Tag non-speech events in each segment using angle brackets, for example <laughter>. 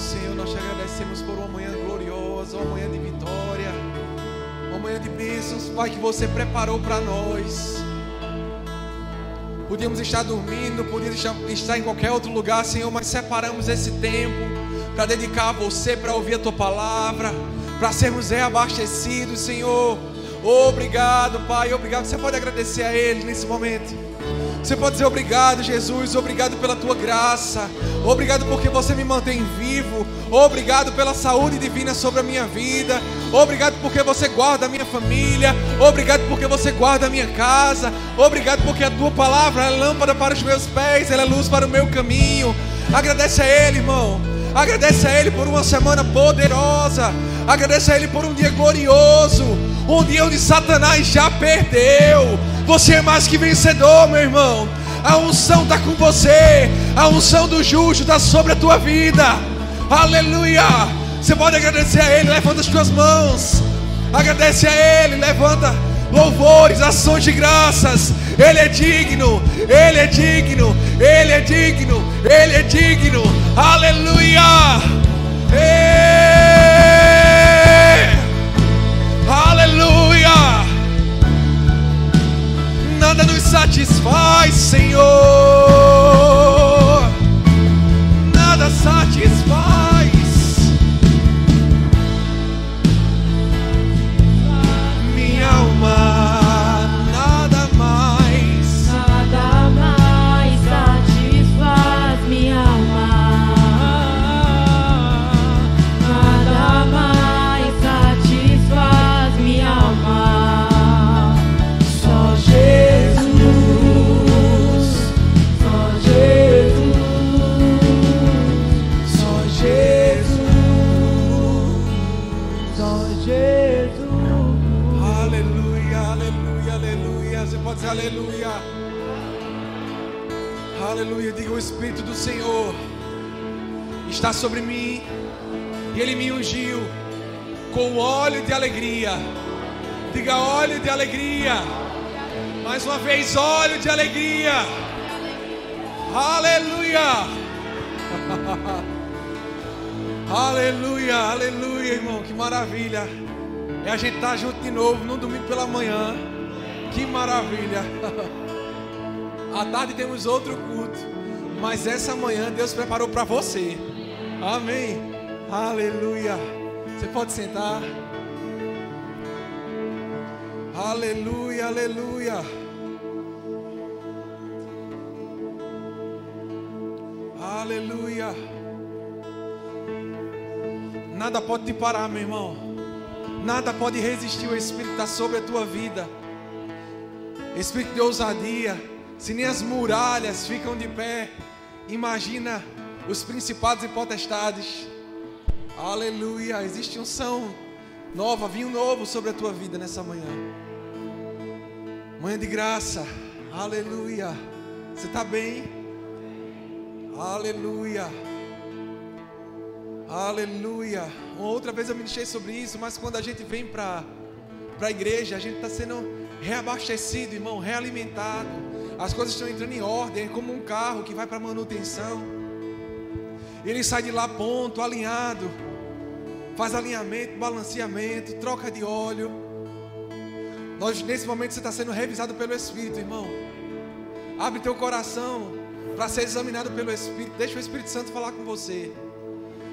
Senhor, nós te agradecemos por uma manhã gloriosa, uma manhã de vitória, uma manhã de bênçãos, Pai, que você preparou para nós. Podíamos estar dormindo, podíamos estar em qualquer outro lugar, Senhor, mas separamos esse tempo para dedicar a você, para ouvir a tua palavra, para sermos reabastecidos, Senhor. Obrigado, Pai, obrigado. Você pode agradecer a Ele nesse momento. Você pode dizer obrigado, Jesus, obrigado pela tua graça, obrigado porque você me mantém vivo, obrigado pela saúde divina sobre a minha vida, obrigado porque você guarda a minha família, obrigado porque você guarda a minha casa, obrigado porque a tua palavra é lâmpada para os meus pés, ela é luz para o meu caminho. Agradece a Ele, irmão. Agradece a Ele por uma semana poderosa. Agradece a Ele por um dia glorioso. Onde Satanás já perdeu. Você é mais que vencedor, meu irmão. A unção está com você. A unção do justo está sobre a tua vida. Aleluia. Você pode agradecer a Ele. Levanta as tuas mãos. Agradece a Ele. Levanta louvores, ações de graças. Ele é digno, Ele é digno, Ele é digno, Ele é digno. Aleluia! Ei! Aleluia! Nada nos satisfaz, Senhor. Nada satisfaz. Alegria. Diga óleo de alegria. Mais uma vez, óleo de alegria. Aleluia. <laughs> aleluia, aleluia, irmão. Que maravilha. É a gente estar junto de novo no domingo pela manhã. Que maravilha. <laughs> À tarde temos outro culto. Mas essa manhã Deus preparou para você. Amém. Aleluia. Você pode sentar. Aleluia, aleluia. Aleluia. Nada pode te parar, meu irmão. Nada pode resistir o Espírito está sobre a tua vida. Espírito de ousadia. Se nem as muralhas ficam de pé, imagina os principados e potestades. Aleluia. Existe unção nova, vinho novo sobre a tua vida nessa manhã. Manhã de graça. Aleluia. Você está bem? Aleluia. Aleluia. Uma outra vez eu ministrei sobre isso, mas quando a gente vem para a igreja, a gente está sendo reabastecido, irmão, realimentado. As coisas estão entrando em ordem, é como um carro que vai para manutenção. Ele sai de lá ponto, alinhado, faz alinhamento, balanceamento, troca de óleo. Nós, nesse momento você está sendo revisado pelo Espírito, irmão. Abre teu coração para ser examinado pelo Espírito. Deixa o Espírito Santo falar com você.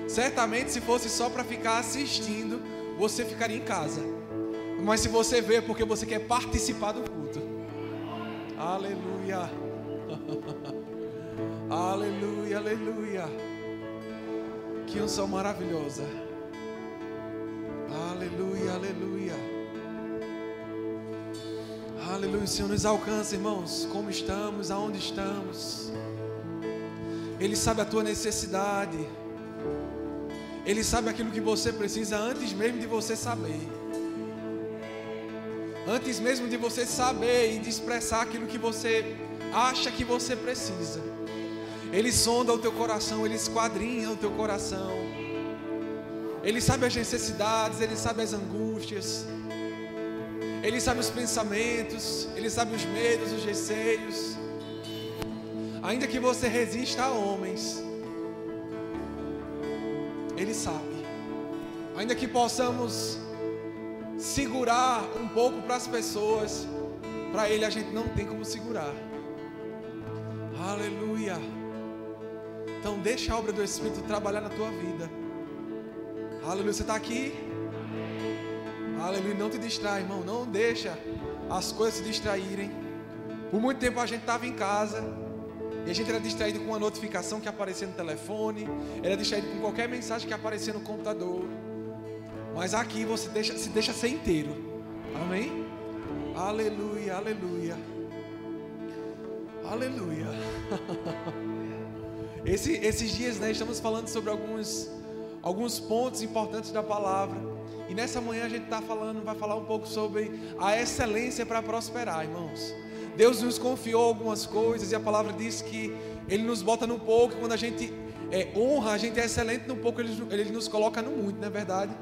Certamente, se fosse só para ficar assistindo, você ficaria em casa. Mas se você vê, é porque você quer participar do culto. Aleluia. <laughs> aleluia, aleluia. Que unção maravilhosa. Aleluia, aleluia. Aleluia. Senhor nos alcança, irmãos, como estamos, aonde estamos. Ele sabe a tua necessidade. Ele sabe aquilo que você precisa antes mesmo de você saber. Antes mesmo de você saber e de expressar aquilo que você acha que você precisa. Ele sonda o teu coração, ele esquadrinha o teu coração. Ele sabe as necessidades, ele sabe as angústias. Ele sabe os pensamentos, ele sabe os medos, os receios. Ainda que você resista a homens, Ele sabe. Ainda que possamos segurar um pouco para as pessoas, para Ele a gente não tem como segurar. Aleluia. Então deixa a obra do Espírito trabalhar na tua vida. Aleluia. Você está aqui? Aleluia. Não te distrai, irmão. Não deixa as coisas se distraírem. Por muito tempo a gente estava em casa. E a gente era distraído com uma notificação que aparecia no telefone. Era distraído com qualquer mensagem que aparecia no computador. Mas aqui você deixa, se deixa ser inteiro. Amém? Aleluia, aleluia. Aleluia. <laughs> Esse, esses dias, né, estamos falando sobre alguns, alguns pontos importantes da palavra. E nessa manhã a gente está falando, vai falar um pouco sobre a excelência para prosperar, irmãos. Deus nos confiou algumas coisas e a palavra diz que Ele nos bota no pouco. Quando a gente é, honra, a gente é excelente no pouco, Ele, Ele nos coloca no muito, não é verdade?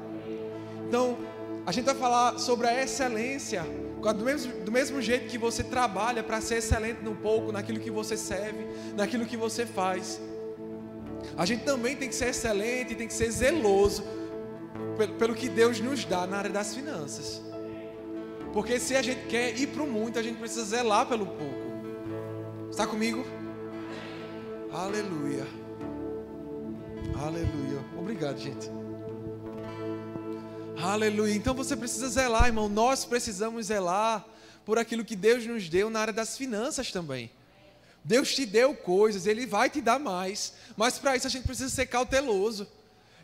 Então, a gente vai falar sobre a excelência do mesmo, do mesmo jeito que você trabalha para ser excelente no pouco, naquilo que você serve, naquilo que você faz. A gente também tem que ser excelente, tem que ser zeloso pelo, pelo que Deus nos dá na área das finanças. Porque se a gente quer ir para o muito, a gente precisa zelar pelo pouco. Está comigo? Aleluia. Aleluia. Obrigado, gente. Aleluia. Então você precisa zelar, irmão. Nós precisamos zelar por aquilo que Deus nos deu na área das finanças também. Deus te deu coisas, Ele vai te dar mais, mas para isso a gente precisa ser cauteloso.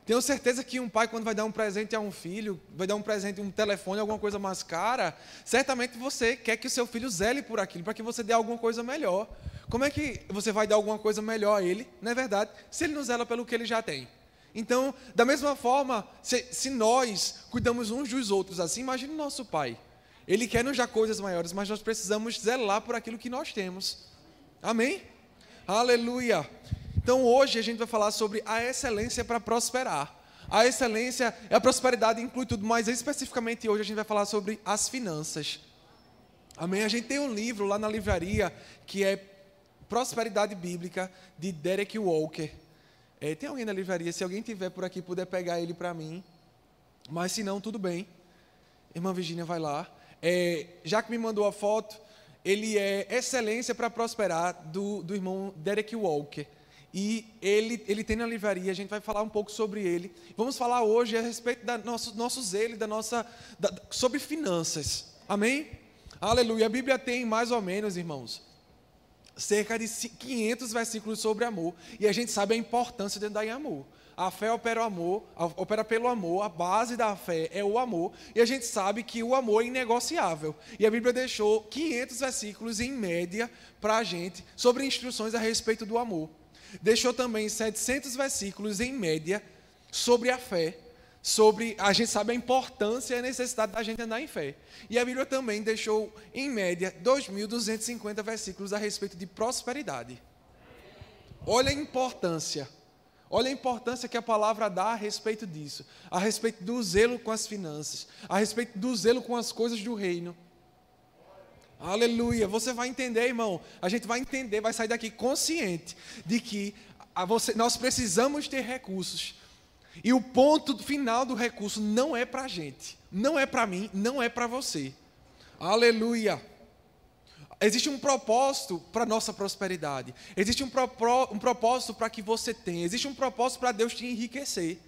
Tenho certeza que um pai, quando vai dar um presente a um filho, vai dar um presente, um telefone, alguma coisa mais cara, certamente você quer que o seu filho zele por aquilo, para que você dê alguma coisa melhor. Como é que você vai dar alguma coisa melhor a ele, não é verdade, se ele não zela pelo que ele já tem? Então, da mesma forma, se, se nós cuidamos uns dos outros assim, imagine o nosso pai. Ele quer nos dar coisas maiores, mas nós precisamos zelar por aquilo que nós temos. Amém? Aleluia. Então hoje a gente vai falar sobre a excelência para prosperar. A excelência, a prosperidade inclui tudo, mas especificamente hoje a gente vai falar sobre as finanças. Amém? A gente tem um livro lá na livraria que é Prosperidade Bíblica de Derek Walker. É, tem alguém na livraria? Se alguém tiver por aqui, puder pegar ele para mim. Mas se não, tudo bem. Irmã Virginia vai lá. É, já que me mandou a foto, ele é excelência para prosperar do, do irmão Derek Walker. E ele, ele tem na livraria, a gente vai falar um pouco sobre ele. Vamos falar hoje a respeito do nosso, nosso zelo, da nossa, da, sobre finanças. Amém? Aleluia. A Bíblia tem mais ou menos, irmãos, cerca de 500 versículos sobre amor. E a gente sabe a importância de andar em amor. A fé opera, o amor, opera pelo amor, a base da fé é o amor, e a gente sabe que o amor é inegociável. E a Bíblia deixou 500 versículos em média para a gente sobre instruções a respeito do amor. Deixou também 700 versículos em média sobre a fé, sobre a gente sabe a importância e a necessidade da gente andar em fé. E a Bíblia também deixou em média 2.250 versículos a respeito de prosperidade. Olha a importância. Olha a importância que a palavra dá a respeito disso, a respeito do zelo com as finanças, a respeito do zelo com as coisas do reino. Aleluia. Você vai entender, irmão. A gente vai entender, vai sair daqui consciente de que você, nós precisamos ter recursos. E o ponto final do recurso não é para a gente, não é para mim, não é para você. Aleluia. Existe um propósito para a nossa prosperidade. Existe um, propó um propósito para que você tenha. Existe um propósito para Deus te enriquecer.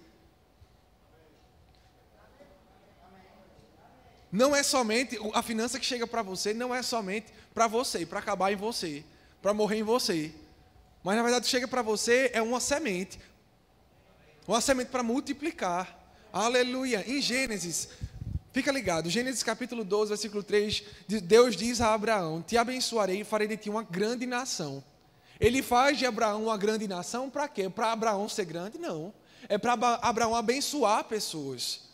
Não é somente a finança que chega para você, não é somente para você, para acabar em você, para morrer em você. Mas na verdade chega para você é uma semente. Uma semente para multiplicar. Aleluia. Em Gênesis Fica ligado, Gênesis capítulo 12, versículo 3, Deus diz a Abraão: Te abençoarei e farei de ti uma grande nação. Ele faz de Abraão uma grande nação para quê? Para Abraão ser grande? Não. É para Abraão abençoar pessoas.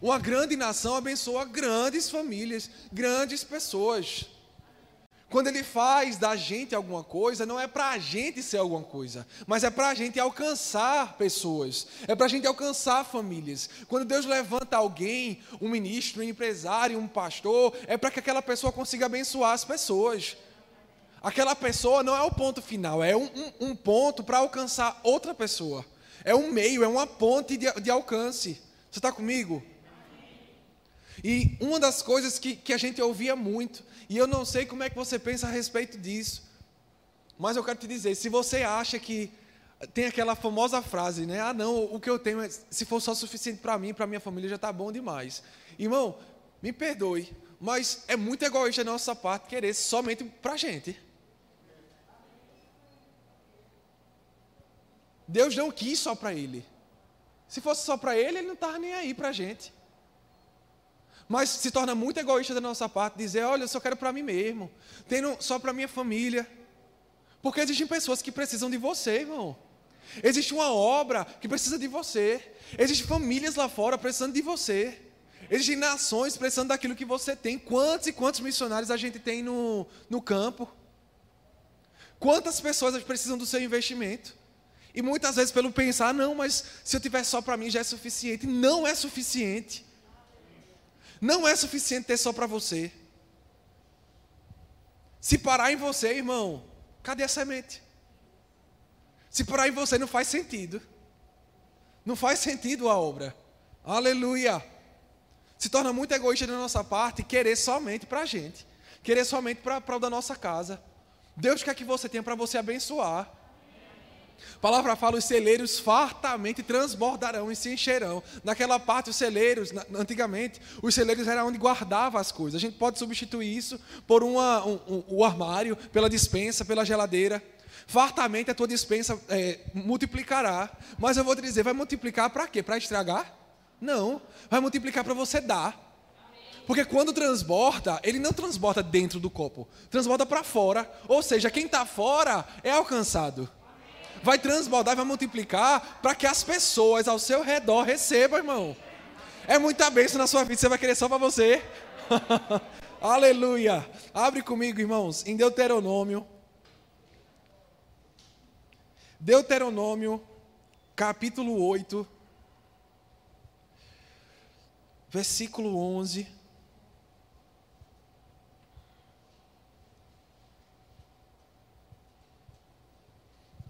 Uma grande nação abençoa grandes famílias, grandes pessoas. Quando ele faz da gente alguma coisa, não é para a gente ser alguma coisa, mas é para a gente alcançar pessoas, é para a gente alcançar famílias. Quando Deus levanta alguém, um ministro, um empresário, um pastor, é para que aquela pessoa consiga abençoar as pessoas. Aquela pessoa não é o ponto final, é um, um, um ponto para alcançar outra pessoa. É um meio, é uma ponte de, de alcance. Você está comigo? E uma das coisas que, que a gente ouvia muito, e eu não sei como é que você pensa a respeito disso, mas eu quero te dizer: se você acha que tem aquela famosa frase, né? Ah, não, o que eu tenho, é, se for só suficiente para mim, para minha família, já está bom demais. Irmão, me perdoe, mas é muito egoísta da nossa parte querer somente para a gente. Deus não quis só para ele. Se fosse só para ele, ele não estava nem aí para a gente. Mas se torna muito egoísta da nossa parte dizer: olha, eu só quero para mim mesmo, tendo só para minha família. Porque existem pessoas que precisam de você, irmão. Existe uma obra que precisa de você. Existem famílias lá fora precisando de você. Existem nações precisando daquilo que você tem. Quantos e quantos missionários a gente tem no, no campo? Quantas pessoas precisam do seu investimento? E muitas vezes, pelo pensar, não, mas se eu tiver só para mim já é suficiente. Não é suficiente. Não é suficiente ter só para você. Se parar em você, irmão, cadê a semente? Se parar em você não faz sentido. Não faz sentido a obra. Aleluia. Se torna muito egoísta da nossa parte querer somente para a gente. Querer somente para o da nossa casa. Deus quer que você tenha para você abençoar. A palavra fala: os celeiros fartamente transbordarão e se encherão. Naquela parte, os celeiros, antigamente, os celeiros eram onde guardava as coisas. A gente pode substituir isso por uma, um, um, o armário, pela dispensa, pela geladeira. Fartamente a tua dispensa é, multiplicará. Mas eu vou te dizer, vai multiplicar para quê? Para estragar? Não. Vai multiplicar para você dar. Porque quando transborda, ele não transborda dentro do copo, transborda para fora. Ou seja, quem está fora é alcançado. Vai transbordar vai multiplicar para que as pessoas ao seu redor recebam, irmão. É muita bênção na sua vida, você vai querer só para você. <laughs> Aleluia. Abre comigo, irmãos, em Deuteronômio Deuteronômio, capítulo 8, versículo 11.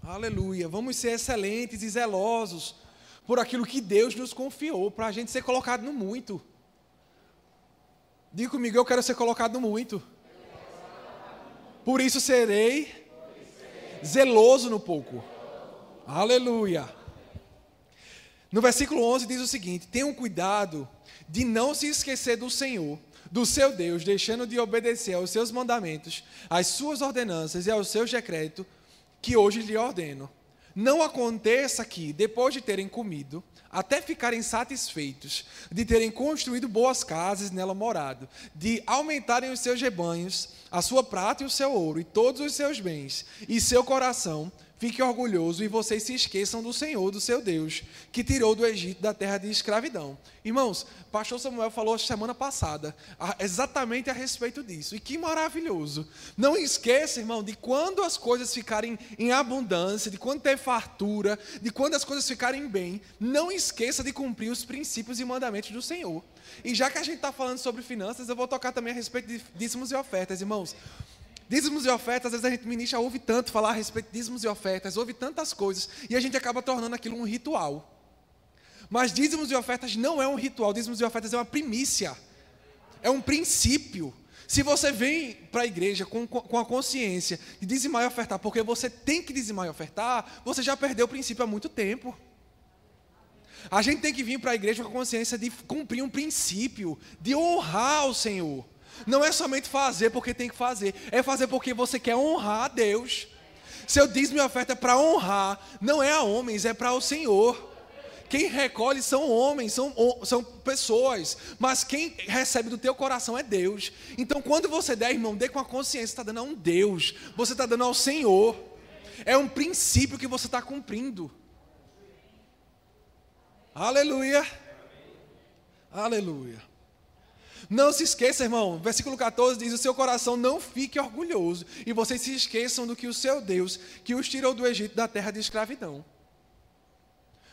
Aleluia. Vamos ser excelentes e zelosos por aquilo que Deus nos confiou, para a gente ser colocado no muito. Diga comigo, eu quero ser colocado no muito. Por isso serei zeloso no pouco. Aleluia. No versículo 11 diz o seguinte: Tenham cuidado de não se esquecer do Senhor, do seu Deus, deixando de obedecer aos seus mandamentos, às suas ordenanças e aos seus decretos, que hoje lhe ordeno. Não aconteça que, depois de terem comido, até ficarem satisfeitos, de terem construído boas casas nela morado, de aumentarem os seus rebanhos, a sua prata e o seu ouro, e todos os seus bens, e seu coração fique orgulhoso e vocês se esqueçam do Senhor, do seu Deus, que tirou do Egito da terra de escravidão. Irmãos, pastor Samuel falou semana passada exatamente a respeito disso. E que maravilhoso. Não esqueça, irmão, de quando as coisas ficarem em abundância, de quando ter fartura, de quando as coisas ficarem bem, não esqueça de cumprir os princípios e mandamentos do Senhor. E já que a gente está falando sobre finanças, eu vou tocar também a respeito de dízimos e ofertas, irmãos. Dízimos e ofertas, às vezes a gente ministra, ouve tanto falar a respeito de dízimos e ofertas, ouve tantas coisas, e a gente acaba tornando aquilo um ritual. Mas dízimos e ofertas não é um ritual, dízimos e ofertas é uma primícia, é um princípio. Se você vem para a igreja com, com a consciência de dizimar e ofertar, porque você tem que dizimar e ofertar, você já perdeu o princípio há muito tempo. A gente tem que vir para a igreja com a consciência de cumprir um princípio, de honrar o Senhor. Não é somente fazer porque tem que fazer, é fazer porque você quer honrar a Deus. Seu dízimo e oferta é para honrar, não é a homens, é para o Senhor. Quem recolhe são homens, são, são pessoas, mas quem recebe do teu coração é Deus. Então, quando você der, irmão, dê com a consciência, está dando a um Deus, você está dando ao Senhor. É um princípio que você está cumprindo. Aleluia. Aleluia. Não se esqueça, irmão, versículo 14 diz: O seu coração não fique orgulhoso, e vocês se esqueçam do que o seu Deus, que os tirou do Egito, da terra de escravidão.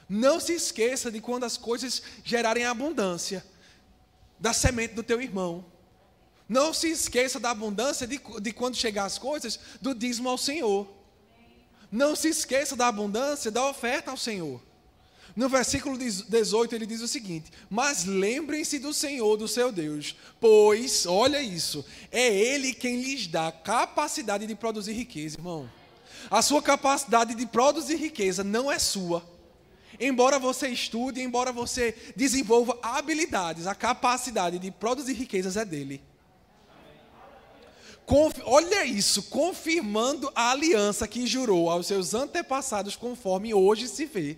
Não se esqueça de quando as coisas gerarem abundância, da semente do teu irmão. Não se esqueça da abundância de, de quando chegar as coisas, do dízimo ao Senhor. Não se esqueça da abundância da oferta ao Senhor. No versículo 18 ele diz o seguinte: Mas lembrem-se do Senhor, do seu Deus, pois, olha isso, é Ele quem lhes dá capacidade de produzir riqueza, irmão. A sua capacidade de produzir riqueza não é sua. Embora você estude, embora você desenvolva habilidades, a capacidade de produzir riquezas é dele. Conf, olha isso, confirmando a aliança que jurou aos seus antepassados, conforme hoje se vê.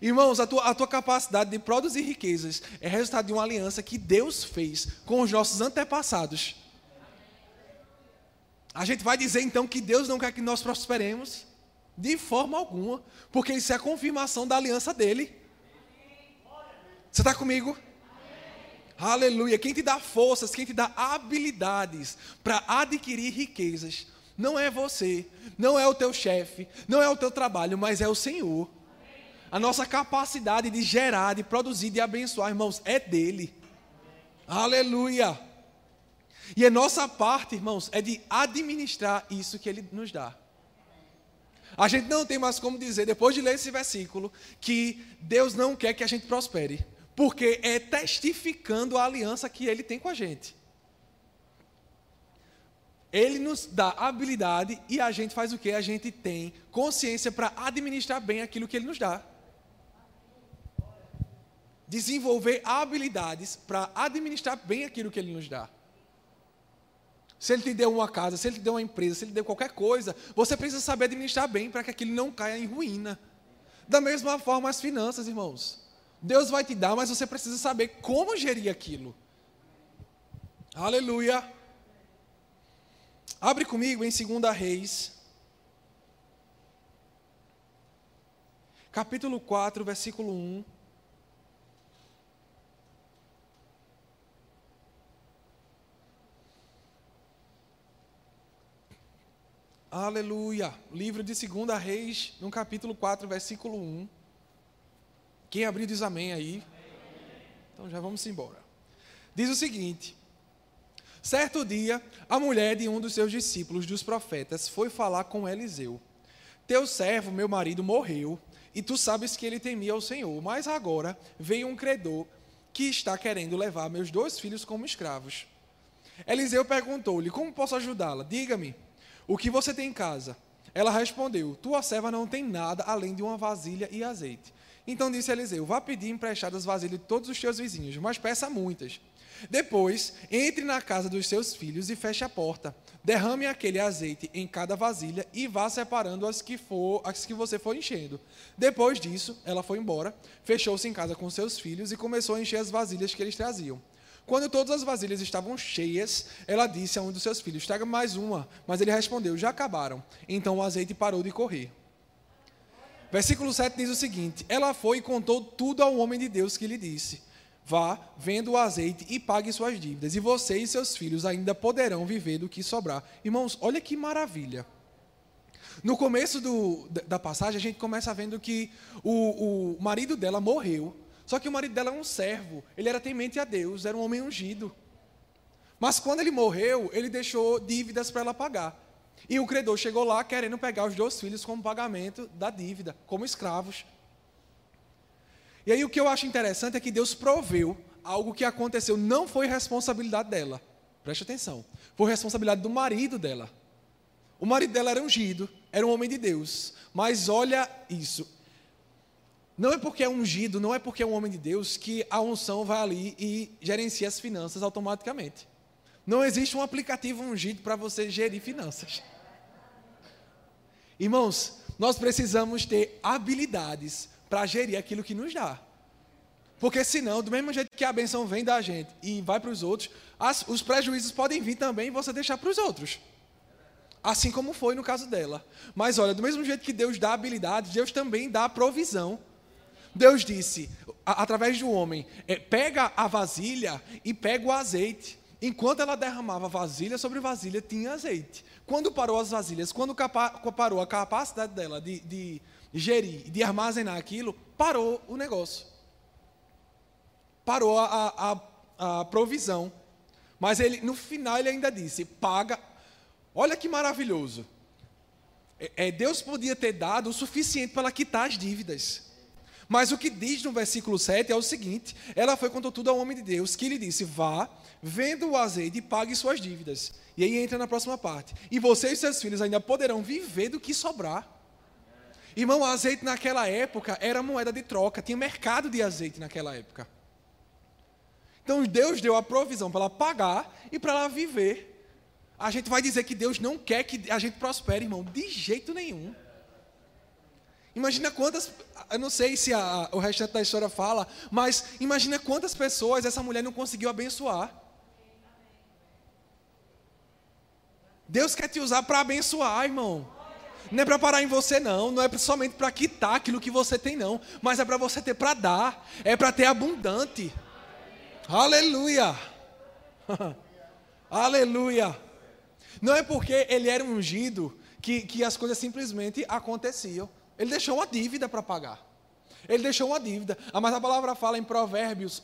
Irmãos, a tua, a tua capacidade de produzir riquezas é resultado de uma aliança que Deus fez com os nossos antepassados. A gente vai dizer então que Deus não quer que nós prosperemos? De forma alguma, porque isso é a confirmação da aliança dele. Você está comigo? Aleluia. Quem te dá forças, quem te dá habilidades para adquirir riquezas, não é você, não é o teu chefe, não é o teu trabalho, mas é o Senhor. A nossa capacidade de gerar, de produzir, de abençoar, irmãos, é dele. Aleluia. E a nossa parte, irmãos, é de administrar isso que ele nos dá. A gente não tem mais como dizer, depois de ler esse versículo, que Deus não quer que a gente prospere, porque é testificando a aliança que Ele tem com a gente. Ele nos dá habilidade e a gente faz o que? A gente tem consciência para administrar bem aquilo que Ele nos dá. Desenvolver habilidades para administrar bem aquilo que Ele nos dá. Se ele te deu uma casa, se ele te deu uma empresa, se ele te deu qualquer coisa, você precisa saber administrar bem para que aquilo não caia em ruína. Da mesma forma, as finanças, irmãos. Deus vai te dar, mas você precisa saber como gerir aquilo. Aleluia. Abre comigo em 2 Reis, capítulo 4, versículo 1. Aleluia. Livro de 2 Reis, no capítulo 4, versículo 1. Quem abriu diz amém aí. Então já vamos embora. Diz o seguinte: Certo dia, a mulher de um dos seus discípulos, dos profetas, foi falar com Eliseu: Teu servo, meu marido, morreu, e tu sabes que ele temia ao Senhor, mas agora veio um credor que está querendo levar meus dois filhos como escravos. Eliseu perguntou-lhe: Como posso ajudá-la? Diga-me. O que você tem em casa? Ela respondeu: Tua serva não tem nada além de uma vasilha e azeite. Então disse Eliseu: Vá pedir emprestadas vasilhas de todos os teus vizinhos, mas peça muitas. Depois, entre na casa dos seus filhos e feche a porta. Derrame aquele azeite em cada vasilha e vá separando as que, for, as que você for enchendo. Depois disso, ela foi embora, fechou-se em casa com seus filhos e começou a encher as vasilhas que eles traziam. Quando todas as vasilhas estavam cheias, ela disse a um dos seus filhos: Traga mais uma. Mas ele respondeu: Já acabaram. Então o azeite parou de correr. Versículo 7 diz o seguinte: Ela foi e contou tudo ao homem de Deus que lhe disse: Vá, venda o azeite e pague suas dívidas, e você e seus filhos ainda poderão viver do que sobrar. Irmãos, olha que maravilha. No começo do, da passagem, a gente começa vendo que o, o marido dela morreu só que o marido dela é um servo, ele era temente a Deus, era um homem ungido. Mas quando ele morreu, ele deixou dívidas para ela pagar. E o credor chegou lá querendo pegar os dois filhos como pagamento da dívida, como escravos. E aí o que eu acho interessante é que Deus proveu algo que aconteceu, não foi responsabilidade dela. Preste atenção. Foi responsabilidade do marido dela. O marido dela era ungido, era um homem de Deus. Mas olha isso, não é porque é ungido, não é porque é um homem de Deus que a unção vai ali e gerencia as finanças automaticamente. Não existe um aplicativo ungido para você gerir finanças. Irmãos, nós precisamos ter habilidades para gerir aquilo que nos dá. Porque senão, do mesmo jeito que a benção vem da gente e vai para os outros, as, os prejuízos podem vir também e você deixar para os outros. Assim como foi no caso dela. Mas olha, do mesmo jeito que Deus dá habilidades, Deus também dá provisão Deus disse, através do homem, é, pega a vasilha e pega o azeite. Enquanto ela derramava vasilha sobre vasilha, tinha azeite. Quando parou as vasilhas, quando capa, parou a capacidade dela de, de gerir, de armazenar aquilo, parou o negócio. Parou a, a, a provisão. Mas ele, no final ele ainda disse: paga. Olha que maravilhoso. É, é Deus podia ter dado o suficiente para quitar as dívidas. Mas o que diz no versículo 7 é o seguinte: ela foi contou tudo ao homem de Deus, que lhe disse: Vá, venda o azeite e pague suas dívidas. E aí entra na próxima parte. E você e seus filhos ainda poderão viver do que sobrar. Irmão, o azeite naquela época era moeda de troca, tinha mercado de azeite naquela época. Então Deus deu a provisão para ela pagar e para ela viver. A gente vai dizer que Deus não quer que a gente prospere, irmão, de jeito nenhum. Imagina quantas, eu não sei se a, o restante da história fala, mas imagina quantas pessoas essa mulher não conseguiu abençoar. Deus quer te usar para abençoar, irmão. Não é para parar em você, não. Não é somente para quitar aquilo que você tem, não. Mas é para você ter para dar. É para ter abundante. Aleluia. <laughs> Aleluia. Não é porque ele era ungido que, que as coisas simplesmente aconteciam. Ele deixou uma dívida para pagar. Ele deixou uma dívida. Ah, mas a palavra fala em Provérbios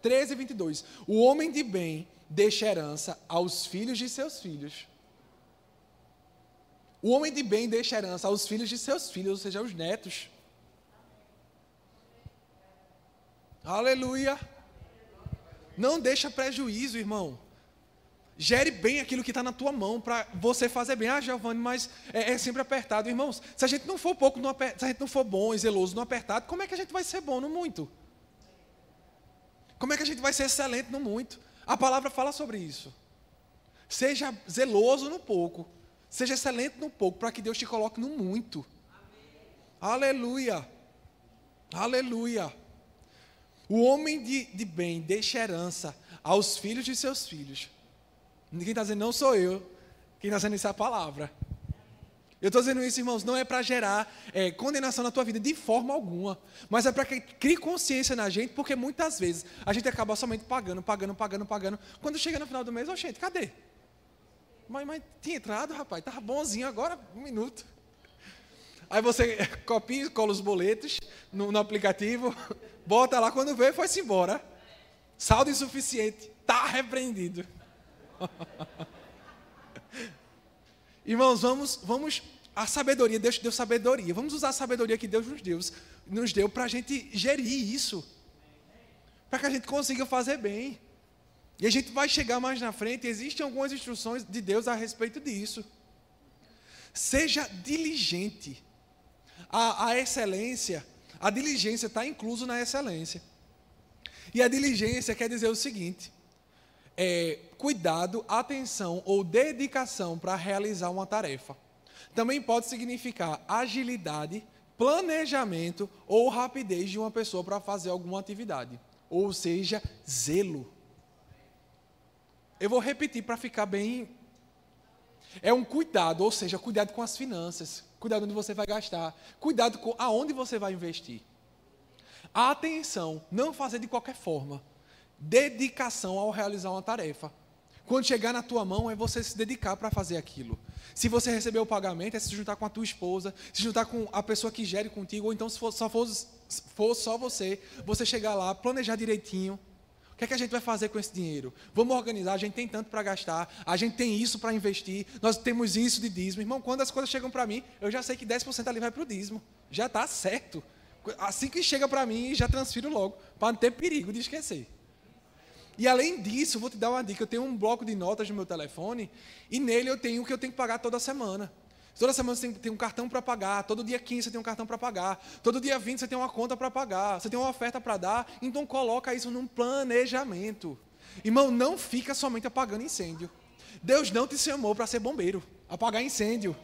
13, 22. É, o homem de bem deixa herança aos filhos de seus filhos. O homem de bem deixa herança aos filhos de seus filhos, ou seja, aos netos. Aleluia. Não deixa prejuízo, irmão. Gere bem aquilo que está na tua mão para você fazer bem. Ah, Giovanni, mas é, é, sempre apertado. Irmãos, se a gente não for pouco, aper... se a gente não for bom e zeloso no apertado, como é que a gente vai ser bom no muito? Como é que a gente vai ser excelente no muito? A palavra fala sobre isso. Seja zeloso no pouco. Seja excelente no pouco, para que Deus te coloque no muito. Amém. Aleluia. Aleluia. O homem de, de bem deixa herança aos filhos de seus filhos. Ninguém está dizendo, não sou eu. Quem está dizendo isso é a palavra. Eu estou dizendo isso, irmãos, não é para gerar é, condenação na tua vida de forma alguma, mas é para que crie consciência na gente, porque muitas vezes a gente acaba somente pagando, pagando, pagando, pagando. Quando chega no final do mês, ô oh, gente, cadê? Mas, mas tinha entrado, rapaz, estava bonzinho agora, um minuto. Aí você <laughs> copia, cola os boletos no, no aplicativo, <laughs> bota lá, quando vê, foi-se embora. Saldo insuficiente, está repreendido. <laughs> Irmãos, vamos, vamos. A sabedoria, Deus deu sabedoria. Vamos usar a sabedoria que Deus nos deu, nos deu para a gente gerir isso. Para que a gente consiga fazer bem. E a gente vai chegar mais na frente, existem algumas instruções de Deus a respeito disso. Seja diligente. A, a excelência, a diligência está incluso na excelência. E a diligência quer dizer o seguinte: é, cuidado, atenção ou dedicação para realizar uma tarefa. Também pode significar agilidade, planejamento ou rapidez de uma pessoa para fazer alguma atividade. Ou seja, zelo. Eu vou repetir para ficar bem. É um cuidado, ou seja, cuidado com as finanças, cuidado onde você vai gastar, cuidado com aonde você vai investir. Atenção, não fazer de qualquer forma dedicação ao realizar uma tarefa. Quando chegar na tua mão, é você se dedicar para fazer aquilo. Se você receber o pagamento, é se juntar com a tua esposa, se juntar com a pessoa que gere contigo, ou então se for, só for, for só você, você chegar lá, planejar direitinho. O que é que a gente vai fazer com esse dinheiro? Vamos organizar, a gente tem tanto para gastar, a gente tem isso para investir, nós temos isso de dízimo. Irmão, quando as coisas chegam para mim, eu já sei que 10% ali vai para o dízimo. Já está certo. Assim que chega para mim, já transfiro logo, para não ter perigo de esquecer. E além disso, vou te dar uma dica: eu tenho um bloco de notas no meu telefone e nele eu tenho o que eu tenho que pagar toda semana. Toda semana você tem, um cartão para pagar, todo dia 15 você tem um cartão para pagar, todo dia 20 você tem uma conta para pagar, você tem uma oferta para dar, então coloca isso num planejamento. Irmão, não fica somente apagando incêndio. Deus não te chamou para ser bombeiro, apagar incêndio.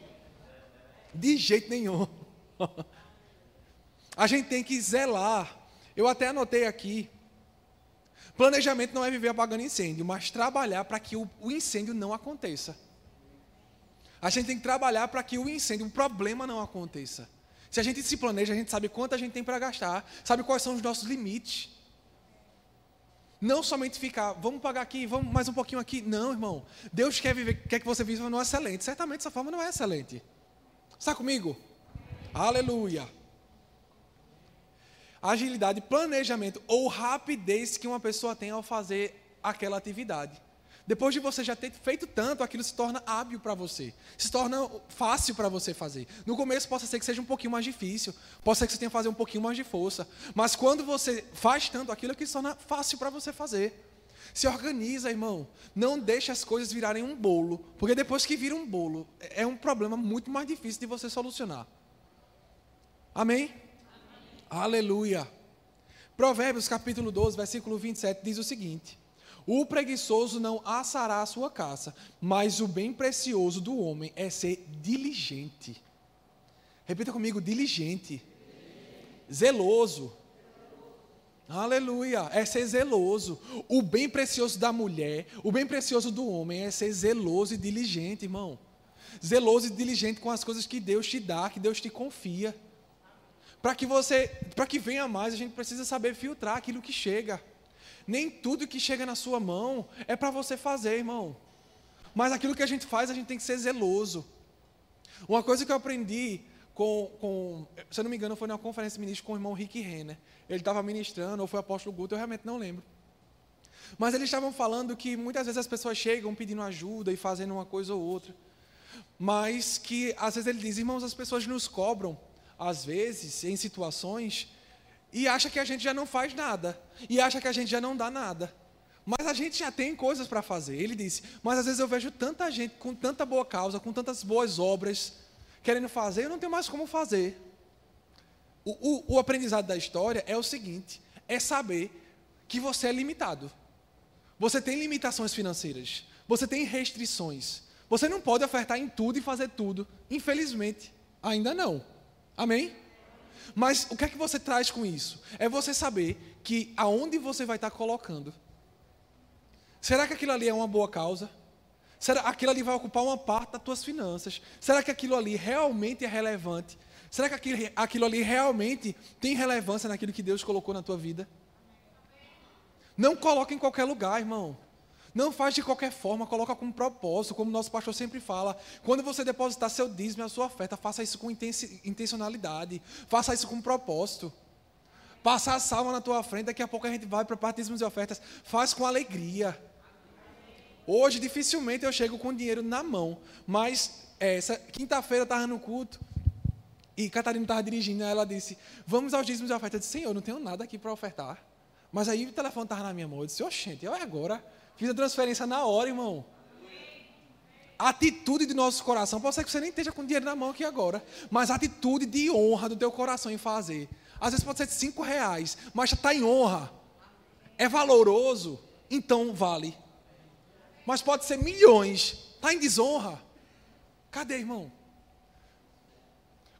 De jeito nenhum. <laughs> A gente tem que zelar. Eu até anotei aqui Planejamento não é viver apagando incêndio, mas trabalhar para que o, incêndio não aconteça. A gente tem que trabalhar para que o incêndio, o problema não aconteça. Se a gente se planeja, a gente sabe quanto a gente tem para gastar, sabe quais são os nossos limites. Não somente ficar, vamos pagar aqui, vamos mais um pouquinho aqui. Não, irmão. Deus quer, viver, quer que você viva no excelente. Certamente essa forma não é excelente. Está comigo? Aleluia agilidade, planejamento ou rapidez que uma pessoa tem ao fazer aquela atividade. Depois de você já ter feito tanto, aquilo se torna hábil para você. Se torna fácil para você fazer. No começo pode ser que seja um pouquinho mais difícil. Pode ser que você tenha que fazer um pouquinho mais de força. Mas quando você faz tanto aquilo, aquilo se torna fácil para você fazer. Se organiza, irmão. Não deixe as coisas virarem um bolo. Porque depois que vira um bolo, é um problema muito mais difícil de você solucionar. Amém? Aleluia. Provérbios capítulo 12, versículo 27 diz o seguinte: O preguiçoso não assará a sua caça, mas o bem precioso do homem é ser diligente. Repita comigo: diligente. Zeloso. Aleluia, é ser zeloso. O bem precioso da mulher, o bem precioso do homem é ser zeloso e diligente, irmão. Zeloso e diligente com as coisas que Deus te dá, que Deus te confia. Para que você, para que venha mais, a gente precisa saber filtrar aquilo que chega. Nem tudo que chega na sua mão é para você fazer, irmão. Mas aquilo que a gente faz, a gente tem que ser zeloso. Uma coisa que eu aprendi com, com, se eu não me engano, foi numa conferência ministro com o irmão Rick Renner. Ele estava ministrando, ou foi o apóstolo Guto, eu realmente não lembro. Mas eles estavam falando que muitas vezes as pessoas chegam pedindo ajuda e fazendo uma coisa ou outra. Mas que, às vezes, ele diz, irmãos, as pessoas nos cobram, às vezes, em situações, e acha que a gente já não faz nada. E acha que a gente já não dá nada. Mas a gente já tem coisas para fazer. Ele disse, mas às vezes eu vejo tanta gente com tanta boa causa, com tantas boas obras, querendo fazer, eu não tenho mais como fazer. O, o, o aprendizado da história é o seguinte: é saber que você é limitado. Você tem limitações financeiras. Você tem restrições. Você não pode ofertar em tudo e fazer tudo. Infelizmente, ainda não. Amém? Mas o que é que você traz com isso? É você saber que aonde você vai estar colocando. Será que aquilo ali é uma boa causa? Será que aquilo ali vai ocupar uma parte das tuas finanças? Será que aquilo ali realmente é relevante? Será que aquilo, aquilo ali realmente tem relevância naquilo que Deus colocou na tua vida? Não coloca em qualquer lugar, irmão. Não faz de qualquer forma, coloca com propósito, como nosso pastor sempre fala. Quando você depositar seu dízimo e a sua oferta, faça isso com intencionalidade, faça isso com propósito. Passa a salva na tua frente, daqui a pouco a gente vai para parte dízimos e ofertas. Faz com alegria. Hoje, dificilmente eu chego com dinheiro na mão, mas essa quinta-feira eu estava no culto e Catarina estava dirigindo, ela disse: Vamos aos dízimos e ofertas. Eu disse: Senhor, não tenho nada aqui para ofertar. Mas aí o telefone estava na minha mão. Eu disse: Oxente, eu agora. Fiz a transferência na hora, irmão. A atitude de nosso coração, pode ser que você nem esteja com dinheiro na mão aqui agora, mas a atitude de honra do teu coração em fazer. Às vezes pode ser de cinco reais, mas está em honra. É valoroso, então vale mas pode ser milhões. Está em desonra. Cadê, irmão?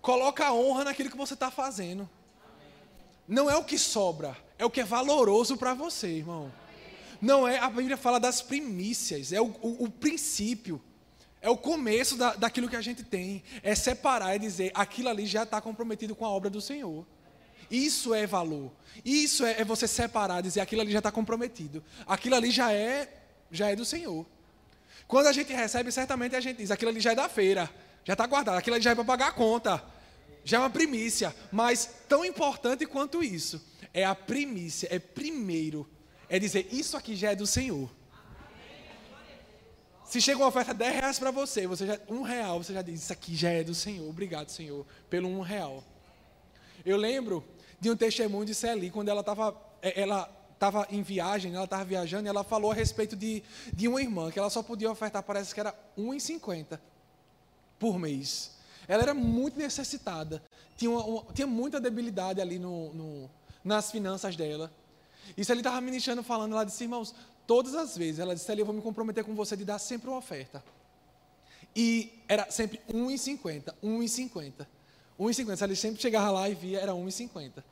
Coloca a honra naquilo que você está fazendo. Não é o que sobra, é o que é valoroso para você, irmão. Não é, a Bíblia fala das primícias, é o, o, o princípio, é o começo da, daquilo que a gente tem. É separar e dizer, aquilo ali já está comprometido com a obra do Senhor. Isso é valor. Isso é, é você separar, dizer, aquilo ali já está comprometido. Aquilo ali já é já é do Senhor. Quando a gente recebe, certamente a gente diz: aquilo ali já é da feira, já está guardado, aquilo ali já é para pagar a conta, já é uma primícia. Mas tão importante quanto isso, é a primícia, é primeiro, é dizer: isso aqui já é do Senhor. Se chega uma oferta de 10 reais para você, você já, um real, você já diz: Isso aqui já é do Senhor. Obrigado, Senhor, pelo um real. Eu lembro de um testemunho de Celi, quando ela estava. É, ela estava em viagem, ela estava viajando e ela falou a respeito de, de uma irmã, que ela só podia ofertar, parece que era R$1,50 por mês. Ela era muito necessitada, tinha, uma, uma, tinha muita debilidade ali no, no, nas finanças dela. Se ele estava ministrando, falando, ela disse, irmãos, todas as vezes, ela disse, eu vou me comprometer com você de dar sempre uma oferta. E era sempre R$1,50, R$1,50. R$1,50, se ele sempre chegava lá e via, era R$1,50.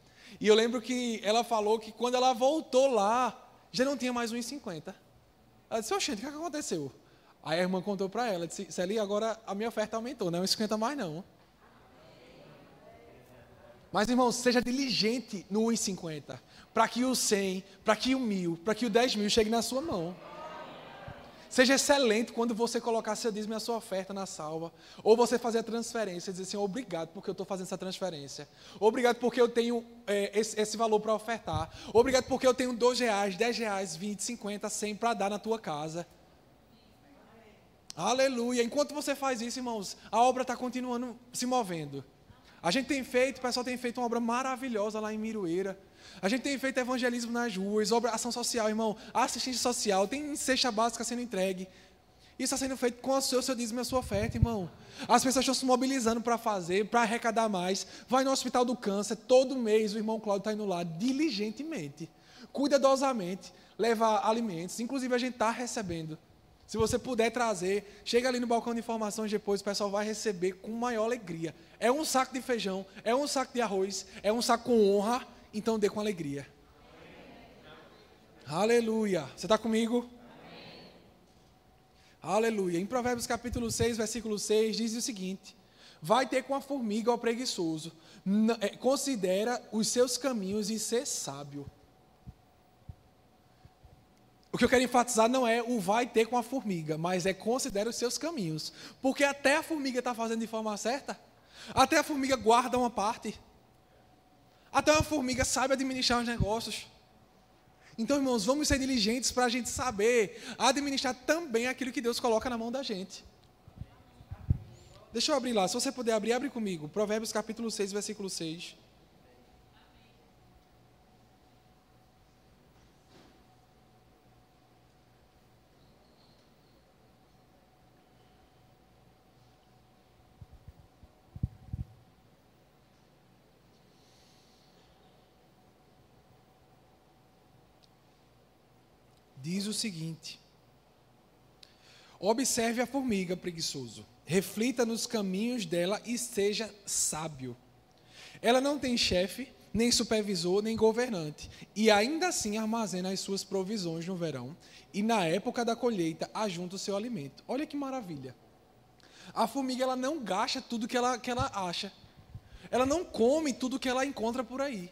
E eu lembro que ela falou que quando ela voltou lá, já não tinha mais 1,50. Ela disse, oxente, o que, é que aconteceu? Aí a irmã contou para ela, disse, Celi, agora a minha oferta aumentou, não é 1,50 mais não. Mas, irmão, seja diligente no 1,50, para que o 100, para que o 1.000, para que o 10 mil chegue na sua mão. Seja excelente quando você colocar seu dízimo e a sua oferta na salva. Ou você fazer a transferência e dizer assim, obrigado porque eu estou fazendo essa transferência. Obrigado porque eu tenho é, esse, esse, valor para ofertar. Obrigado porque eu tenho dois reais, dez reais, vinte, cinquenta, cem para dar na tua casa. Aleluia. Enquanto você faz isso, irmãos, a obra está continuando se movendo. A gente tem feito, o pessoal tem feito uma obra maravilhosa lá em Miroeira. A gente tem feito evangelismo nas ruas, obra, ação social, irmão, assistência social, tem cesta básica sendo entregue. Isso está sendo feito com o seu, seu dízimo e a sua oferta, irmão. As pessoas estão se mobilizando para fazer, para arrecadar mais. Vai no Hospital do Câncer, todo mês o irmão Cláudio está indo lá diligentemente, cuidadosamente, leva alimentos. Inclusive a gente está recebendo. Se você puder trazer, chega ali no balcão de informações depois, o pessoal vai receber com maior alegria. É um saco de feijão, é um saco de arroz, é um saco com honra, então dê com alegria. Aleluia. Você está comigo? Aleluia. Em Provérbios capítulo 6, versículo 6, diz o seguinte: Vai ter com a formiga ao preguiçoso, é, considera os seus caminhos e ser sábio. O que eu quero enfatizar não é o vai ter com a formiga, mas é considera os seus caminhos. Porque até a formiga está fazendo de forma certa, até a formiga guarda uma parte, até a formiga sabe administrar os negócios. Então, irmãos, vamos ser diligentes para a gente saber administrar também aquilo que Deus coloca na mão da gente. Deixa eu abrir lá, se você puder abrir, abre comigo. Provérbios capítulo 6, versículo 6. Diz o seguinte: Observe a formiga, preguiçoso. Reflita nos caminhos dela e seja sábio. Ela não tem chefe, nem supervisor, nem governante, e ainda assim armazena as suas provisões no verão, e na época da colheita ajunta o seu alimento. Olha que maravilha. A formiga ela não gasta tudo que ela, que ela acha. Ela não come tudo que ela encontra por aí.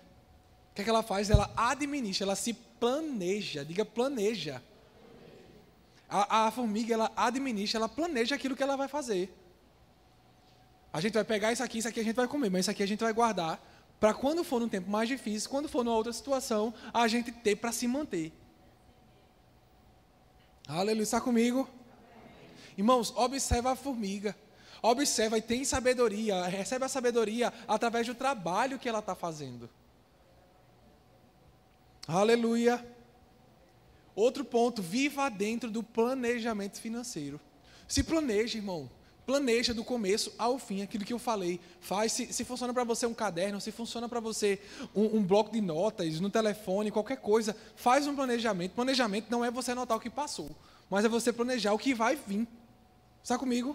O que, é que ela faz? Ela administra, ela se planeja, diga planeja. A, a, formiga, ela administra, ela planeja aquilo que ela vai fazer. A gente vai pegar isso aqui, isso aqui a gente vai comer, mas isso aqui a gente vai guardar para quando for num tempo mais difícil, quando for numa outra situação, a gente ter para se manter. Aleluia, está comigo? Irmãos, observa a formiga. Observa e tem sabedoria, recebe a sabedoria através do trabalho que ela está fazendo. Aleluia. Outro ponto, viva dentro do planejamento financeiro. Se planeja, irmão. Planeja do começo ao fim aquilo que eu falei. Faz se, se funciona para você um caderno, se funciona para você um, um, bloco de notas no telefone, qualquer coisa, faz um planejamento. Planejamento não é você anotar o que passou, mas é você planejar o que vai vir. Está comigo?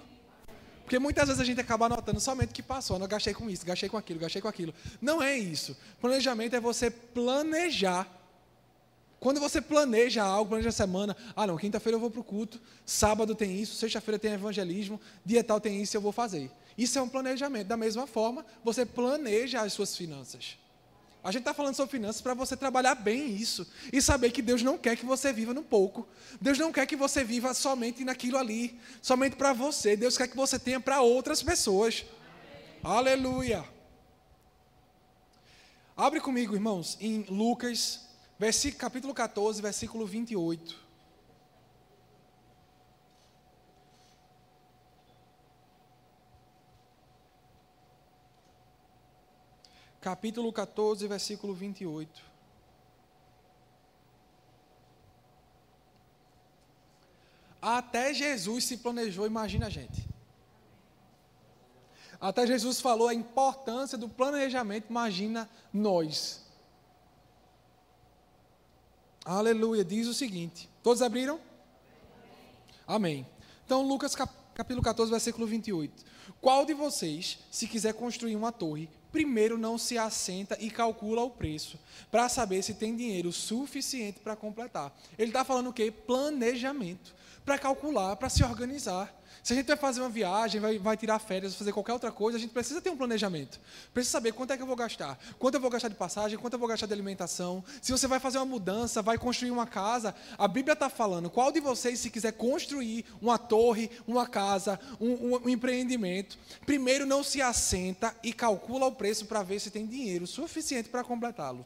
Porque muitas vezes a gente acaba anotando somente o que passou. Não gastei com isso, gastei com aquilo, gastei com aquilo. Não é isso. Planejamento é você planejar quando você planeja algo, planeja a semana, ah não, quinta-feira eu vou para o culto, sábado tem isso, sexta-feira tem evangelismo, dia tal tem isso, eu vou fazer. Isso é um planejamento. Da mesma forma, você planeja as suas finanças. A gente está falando sobre finanças para você trabalhar bem isso e saber que Deus não quer que você viva no pouco. Deus não quer que você viva somente naquilo ali, somente para você. Deus quer que você tenha para outras pessoas. Amém. Aleluia. Abre comigo, irmãos, em Lucas Versículo, capítulo 14, versículo 28. Capítulo 14, versículo 28. Até Jesus se planejou, imagina a gente. Até Jesus falou a importância do planejamento, imagina nós. Aleluia. Diz o seguinte: Todos abriram? Amém. Então, Lucas capítulo 14, versículo 28. Qual de vocês, se quiser construir uma torre, primeiro não se assenta e calcula o preço, para saber se tem dinheiro suficiente para completar? Ele está falando o quê? Planejamento. Para calcular, para se organizar. Se a gente vai fazer uma viagem, vai, vai tirar férias, fazer qualquer outra coisa, a gente precisa ter um planejamento. Precisa saber quanto é que eu vou gastar. Quanto eu vou gastar de passagem, quanto eu vou gastar de alimentação. Se você vai fazer uma mudança, vai construir uma casa, a Bíblia está falando, qual de vocês, se quiser construir uma torre, uma casa, um, um, um empreendimento, primeiro não se assenta e calcula o preço para ver se tem dinheiro suficiente para completá-lo.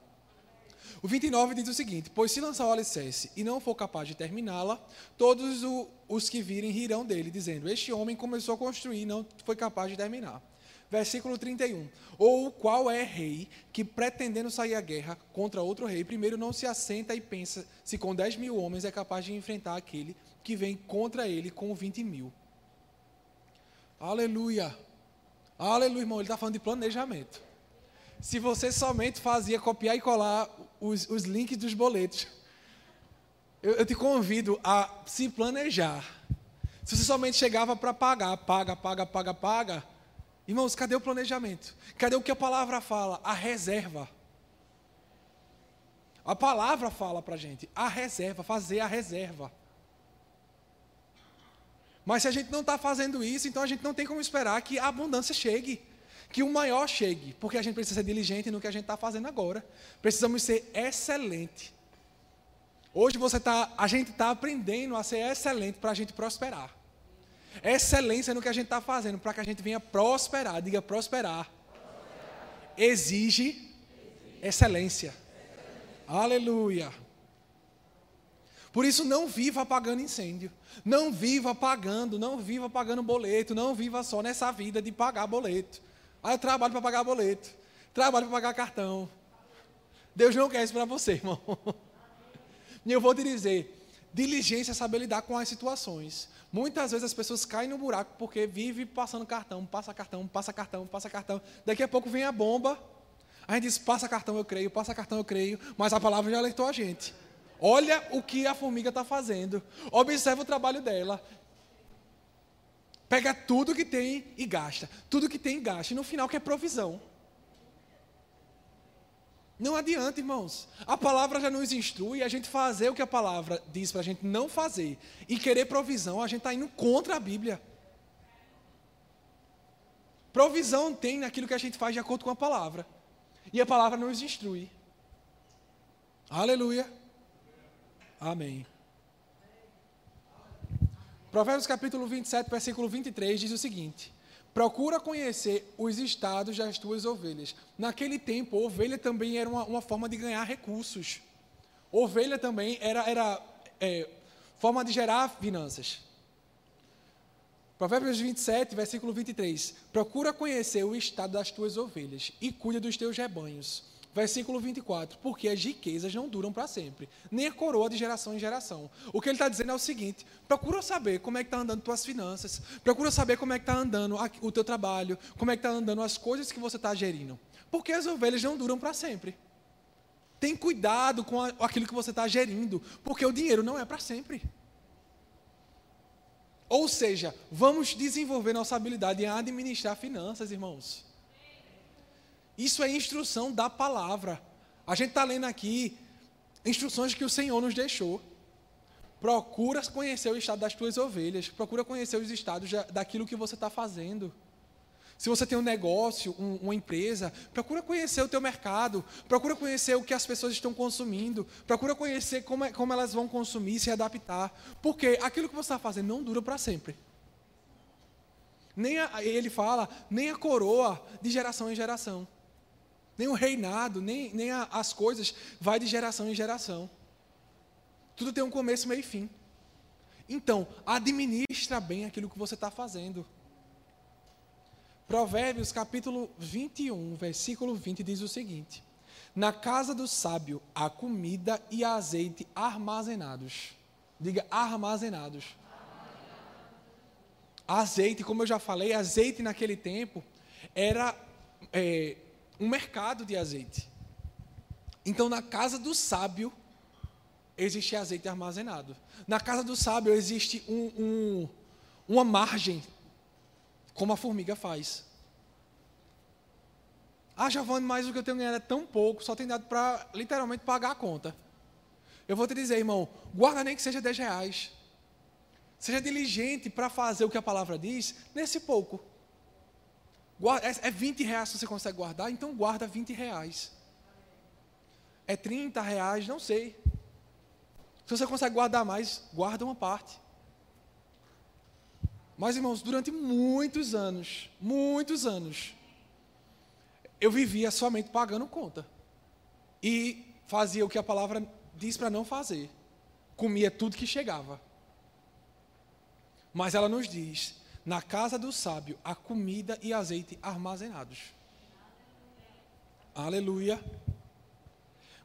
O 29 diz o seguinte: Pois se lançar o alicerce e não for capaz de terminá-la, todos o- os que virem rirão dele, dizendo: Este homem começou a construir e não foi capaz de terminar. Versículo 31. Ou qual é rei que, pretendendo sair à guerra contra outro rei, primeiro não se assenta e pensa se com 10 mil homens é capaz de enfrentar aquele que vem contra ele com 20 mil? Aleluia. Aleluia, irmão. Ele está falando de planejamento. Se você somente fazia copiar e colar os, os links dos boletos, eu, eu te convido a se planejar. Se você somente chegava para pagar, paga, paga, paga, paga, irmãos, cadê o planejamento? Cadê o que a palavra fala? A reserva. A palavra fala para a gente, a reserva, fazer a reserva. Mas se a gente não está fazendo isso, então a gente não tem como esperar que a abundância chegue, que o maior chegue, porque a gente precisa ser diligente no que a gente está fazendo agora. Precisamos ser excelente. Hoje você tá, a gente está aprendendo a ser excelente para a gente prosperar. Excelência no que a gente está fazendo, para que a gente venha prosperar. Diga prosperar. Exige excelência. Aleluia. Por isso, não viva apagando incêndio. Não viva apagando, não viva pagando boleto. Não viva só nessa vida de pagar boleto. Ah, eu trabalho para pagar boleto. Trabalho para pagar cartão. Deus não quer isso para você, <laughs> irmão. E eu vou te dizer, diligência é saber lidar com as situações. Muitas vezes as pessoas caem no buraco porque vive passando cartão, passa cartão, passa cartão, passa cartão. Daqui a pouco vem a bomba. A gente diz, passa cartão, eu creio, passa cartão, eu creio. Mas a palavra já alertou a gente. Olha o que a formiga está fazendo. Observa o trabalho dela. Pega tudo que tem e gasta. Tudo que tem e gasta. E no final quer provisão. Não adianta, irmãos. A palavra já nos instrui a gente fazer o que a palavra diz para a gente não fazer. E querer provisão, a gente está indo contra a Bíblia. Provisão tem naquilo que a gente faz de acordo com a palavra. E a palavra nos instrui. Aleluia. Amém. Provérbios capítulo 27, versículo 23 diz o seguinte: Procura conhecer os estados das tuas ovelhas. Naquele tempo, ovelha também era uma, uma forma de ganhar recursos. Ovelha também era, era é, forma de gerar finanças. Provérbios 27, versículo 23. Procura conhecer o estado das tuas ovelhas e cuida dos teus rebanhos. Versículo 24. Porque as riquezas não duram para sempre, nem a coroa de geração em geração. O que ele está dizendo é o seguinte: procura saber como é que está andando tuas finanças, procura saber como é que está andando o teu trabalho, como é que está andando as coisas que você está gerindo. Porque as ovelhas não duram para sempre. Tem cuidado com aquilo que você está gerindo, porque o dinheiro não é para sempre. Ou seja, vamos desenvolver nossa habilidade em administrar finanças, irmãos. Isso é instrução da palavra. A gente está lendo aqui instruções que o Senhor nos deixou. Procura conhecer o estado das tuas ovelhas. Procura conhecer os estados da- daquilo que você está fazendo. Se você tem um negócio, um- uma empresa, procura conhecer o teu mercado, procura conhecer o que as pessoas estão consumindo, procura conhecer como, é- como elas vão consumir, se adaptar, porque aquilo que você está fazendo não dura para sempre. Nem a- ele fala, nem a coroa de geração em geração, nem o reinado, nem, nem a- as coisas vai de geração em geração. Tudo tem um começo, meio e fim. Então, administra bem aquilo que você está fazendo. Provérbios capítulo 21, versículo 20 diz o seguinte: Na casa do sábio há comida e azeite armazenados. Diga armazenados. Azeite, como eu já falei, azeite naquele tempo era é, um mercado de azeite. Então, na casa do sábio existe azeite armazenado. Na casa do sábio existe um- um- uma margem como a formiga faz. Ah, Giovanni, mas o que eu tenho ganhado é tão pouco, só tem dado para literalmente pagar a conta. Eu vou te dizer, irmão, guarda nem que seja 10 reais. Seja diligente para fazer o que a palavra diz nesse pouco. É, é 20 reais se você consegue guardar, então guarda 20 reais. É 30 reais, não sei. Se você consegue guardar mais, guarda uma parte. Mas, irmãos, durante muitos anos, muitos anos, eu vivia somente pagando conta. E fazia o que a palavra diz para não fazer. Comia tudo que chegava. Mas ela nos diz: na casa do sábio há comida e azeite armazenados. Aleluia.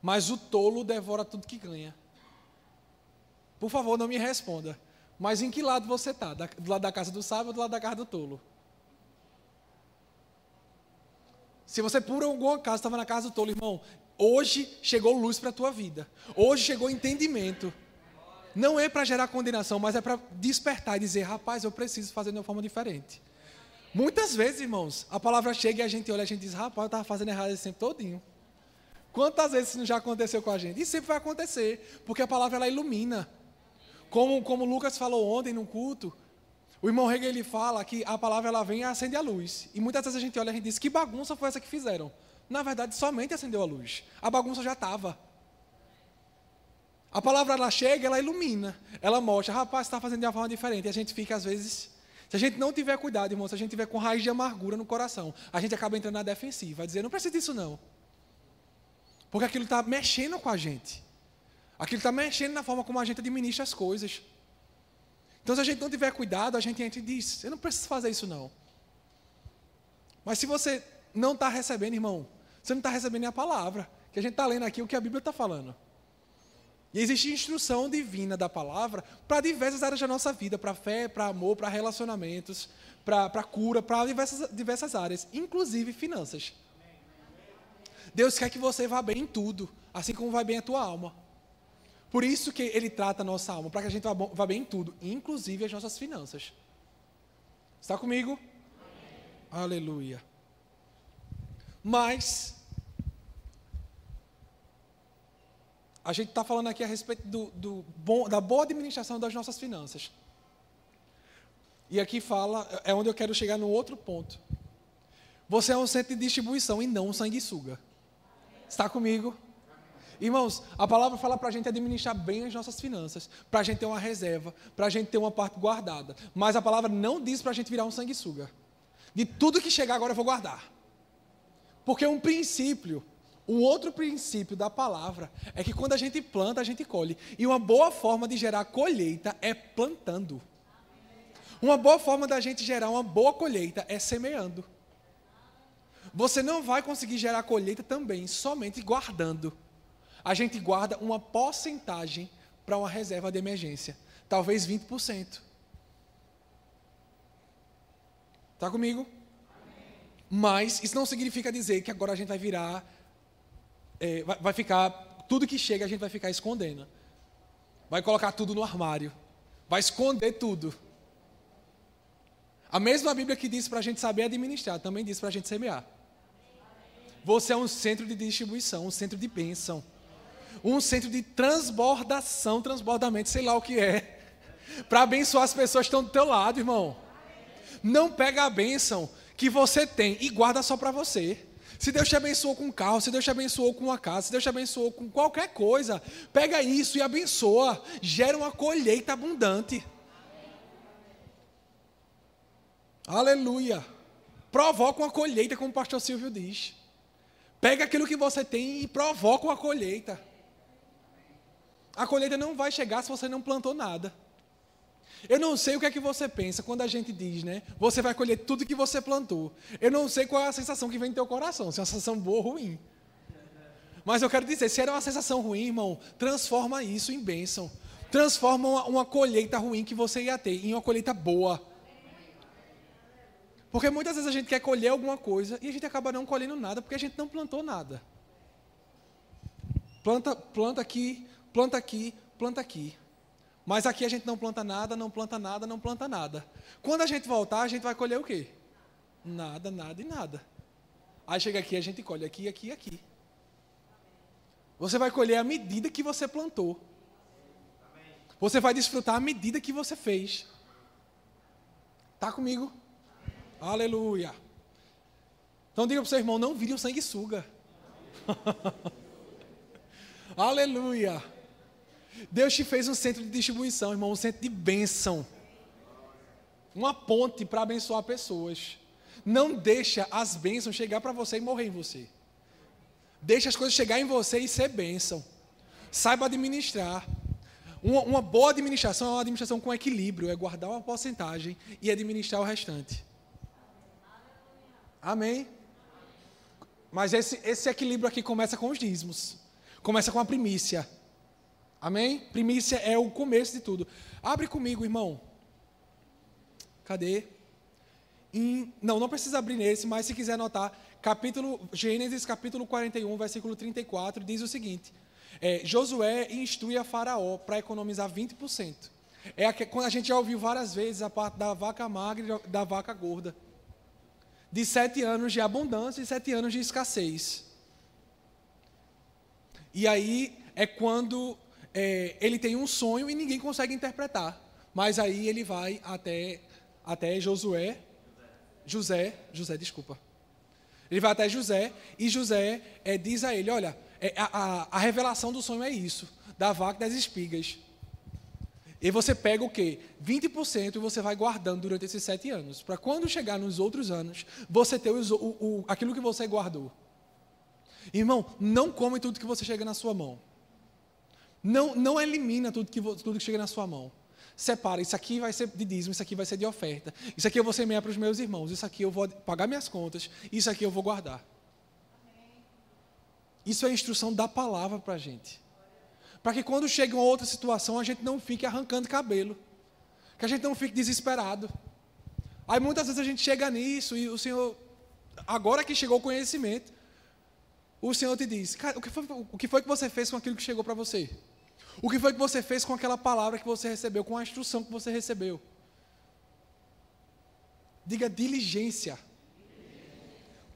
Mas o tolo devora tudo que ganha. Por favor, não me responda. Mas em que lado você está? Do lado da casa do sábio ou do lado da casa do tolo? Se você por alguma casa estava na casa do tolo, irmão, hoje chegou luz para a tua vida. Hoje chegou entendimento. Não é para gerar condenação, mas é para despertar e dizer, rapaz, eu preciso fazer de uma forma diferente. Muitas vezes, irmãos, a palavra chega e a gente olha e a gente diz, rapaz, eu estava fazendo errado esse tempo todinho. Quantas vezes isso já aconteceu com a gente? E sempre vai acontecer, porque a palavra ela ilumina. Como, como Lucas falou ontem no culto, o irmão Hegel ele fala que a palavra ela vem e acende a luz. E muitas vezes a gente olha e diz, que bagunça foi essa que fizeram? Na verdade, somente acendeu a luz. A bagunça já estava. A palavra ela chega, ela ilumina, ela mostra, rapaz, está fazendo de uma forma diferente. E a gente fica, às vezes, se a gente não tiver cuidado, irmão, se a gente tiver com raiz de amargura no coração, a gente acaba entrando na defensiva, dizer, não precisa disso não. Porque aquilo está mexendo com a gente. Aquilo está mexendo na forma como a gente administra as coisas. Então, se a gente não tiver cuidado, a gente entra e diz: Eu não preciso fazer isso, não. Mas se você não está recebendo, irmão, você não está recebendo a palavra. Que a gente está lendo aqui o que a Bíblia está falando. E existe instrução divina da palavra para diversas áreas da nossa vida, para fé, para amor, para relacionamentos, para cura, para diversas, diversas áreas, inclusive finanças. Deus quer que você vá bem em tudo, assim como vai bem a tua alma. Por isso que Ele trata a nossa alma, para que a gente vá, bem em tudo, inclusive as nossas finanças. Está comigo? Amém. Aleluia. Mas, a gente está falando aqui a respeito do, do bom, da boa administração das nossas finanças. E aqui fala, é onde eu quero chegar no outro ponto. Você é um centro de distribuição e não um sanguessuga. Está comigo? Irmãos, a palavra fala para a gente administrar bem as nossas finanças, para a gente ter uma reserva, para a gente ter uma parte guardada. Mas a palavra não diz para a gente virar um sanguessuga. De tudo que chegar agora eu vou guardar. Porque um princípio, um outro princípio da palavra é que quando a gente planta, a gente colhe. E uma boa forma de gerar colheita é plantando. Uma boa forma da gente gerar uma boa colheita é semeando. Você não vai conseguir gerar colheita também somente guardando. A gente guarda uma porcentagem para uma reserva de emergência, talvez 20%. Está comigo? Mas isso não significa dizer que agora a gente vai virar, é, vai, vai ficar, tudo que chega a gente vai ficar escondendo. Vai colocar tudo no armário. Vai esconder tudo. A mesma Bíblia que diz para a gente saber administrar, também diz para a gente semear. Você é um centro de distribuição, um centro de bênção, um centro de transbordação, transbordamento, sei lá o que é, para abençoar as pessoas que estão do teu lado, irmão. Não pega a bênção que você tem e guarda só para você. Se Deus te abençoou com um carro, se Deus te abençoou com uma casa, se Deus te abençoou com qualquer coisa, pega isso e abençoa, gera uma colheita abundante. Aleluia. Provoca uma colheita, como o pastor Silvio diz. Pega aquilo que você tem e provoca uma colheita. A colheita não vai chegar se você não plantou nada. Eu não sei o que é que você pensa quando a gente diz, né? Você vai colher tudo que você plantou. Eu não sei qual é a sensação que vem no teu coração, se é uma sensação boa ou ruim. Mas eu quero dizer, se era uma sensação ruim, irmão, transforma isso em bênção. Transforma uma, uma colheita ruim que você ia ter em uma colheita boa. Porque muitas vezes a gente quer colher alguma coisa e a gente acaba não colhendo nada porque a gente não plantou nada. Planta, planta aqui, planta aqui, planta aqui. Mas aqui a gente não planta nada, não planta nada, não planta nada. Quando a gente voltar, a gente vai colher o quê? Nada, nada e nada. Aí chega aqui, a gente colhe aqui, aqui e aqui. Você vai colher a medida que você plantou. Você vai desfrutar a medida que você fez. Tá comigo? Aleluia. Então diga para o seu irmão, não vire um sanguessuga. <laughs> Aleluia. Deus te fez um centro de distribuição, irmão, um centro de bênção. Uma ponte para abençoar pessoas. Não deixa as bênçãos chegar para você e morrer em você. Deixa as coisas chegar em você e ser bênção. Saiba administrar. Uma, uma boa administração é uma administração com equilíbrio, é guardar uma porcentagem e administrar o restante. Amém? Mas esse, esse equilíbrio aqui começa com os dízimos. Começa com a primícia. Amém? Primícia é o começo de tudo. Abre comigo, irmão. Cadê? Não, não precisa abrir nesse, mas se quiser anotar, capítulo, Gênesis capítulo 41, versículo 34, diz o seguinte: é, Josué instrui a Faraó para economizar 20%. É a, quando a gente já ouviu várias vezes a parte da vaca magra e da vaca gorda. De sete anos de abundância e sete anos de escassez. E aí é quando é, ele tem um sonho e ninguém consegue interpretar. Mas aí ele vai até, até Josué, José, José, desculpa. Ele vai até José e José é, diz a ele: Olha, é, a, a, revelação do sonho é isso, da vaca das espigas. E você pega o quê? 20% e você vai guardando durante esses sete anos. Para quando chegar nos outros anos, você ter o, o, aquilo que você guardou. Irmão, não come tudo que você chega na sua mão. Não, não elimina tudo que, tudo que chega na sua mão. Separa, isso aqui vai ser de dízimo, isso aqui vai ser de oferta. Isso aqui eu vou semear para os meus irmãos, isso aqui eu vou pagar minhas contas, isso aqui eu vou guardar. Isso é a instrução da palavra para a gente. Para que quando chega uma outra situação, a gente não fique arrancando cabelo. Que a gente não fique desesperado. Aí muitas vezes a gente chega nisso e o Senhor, agora que chegou o conhecimento, o Senhor te diz: o que, foi, o que foi que você fez com aquilo que chegou para você? O que foi que você fez com aquela palavra que você recebeu, com a instrução que você recebeu? Diga diligência,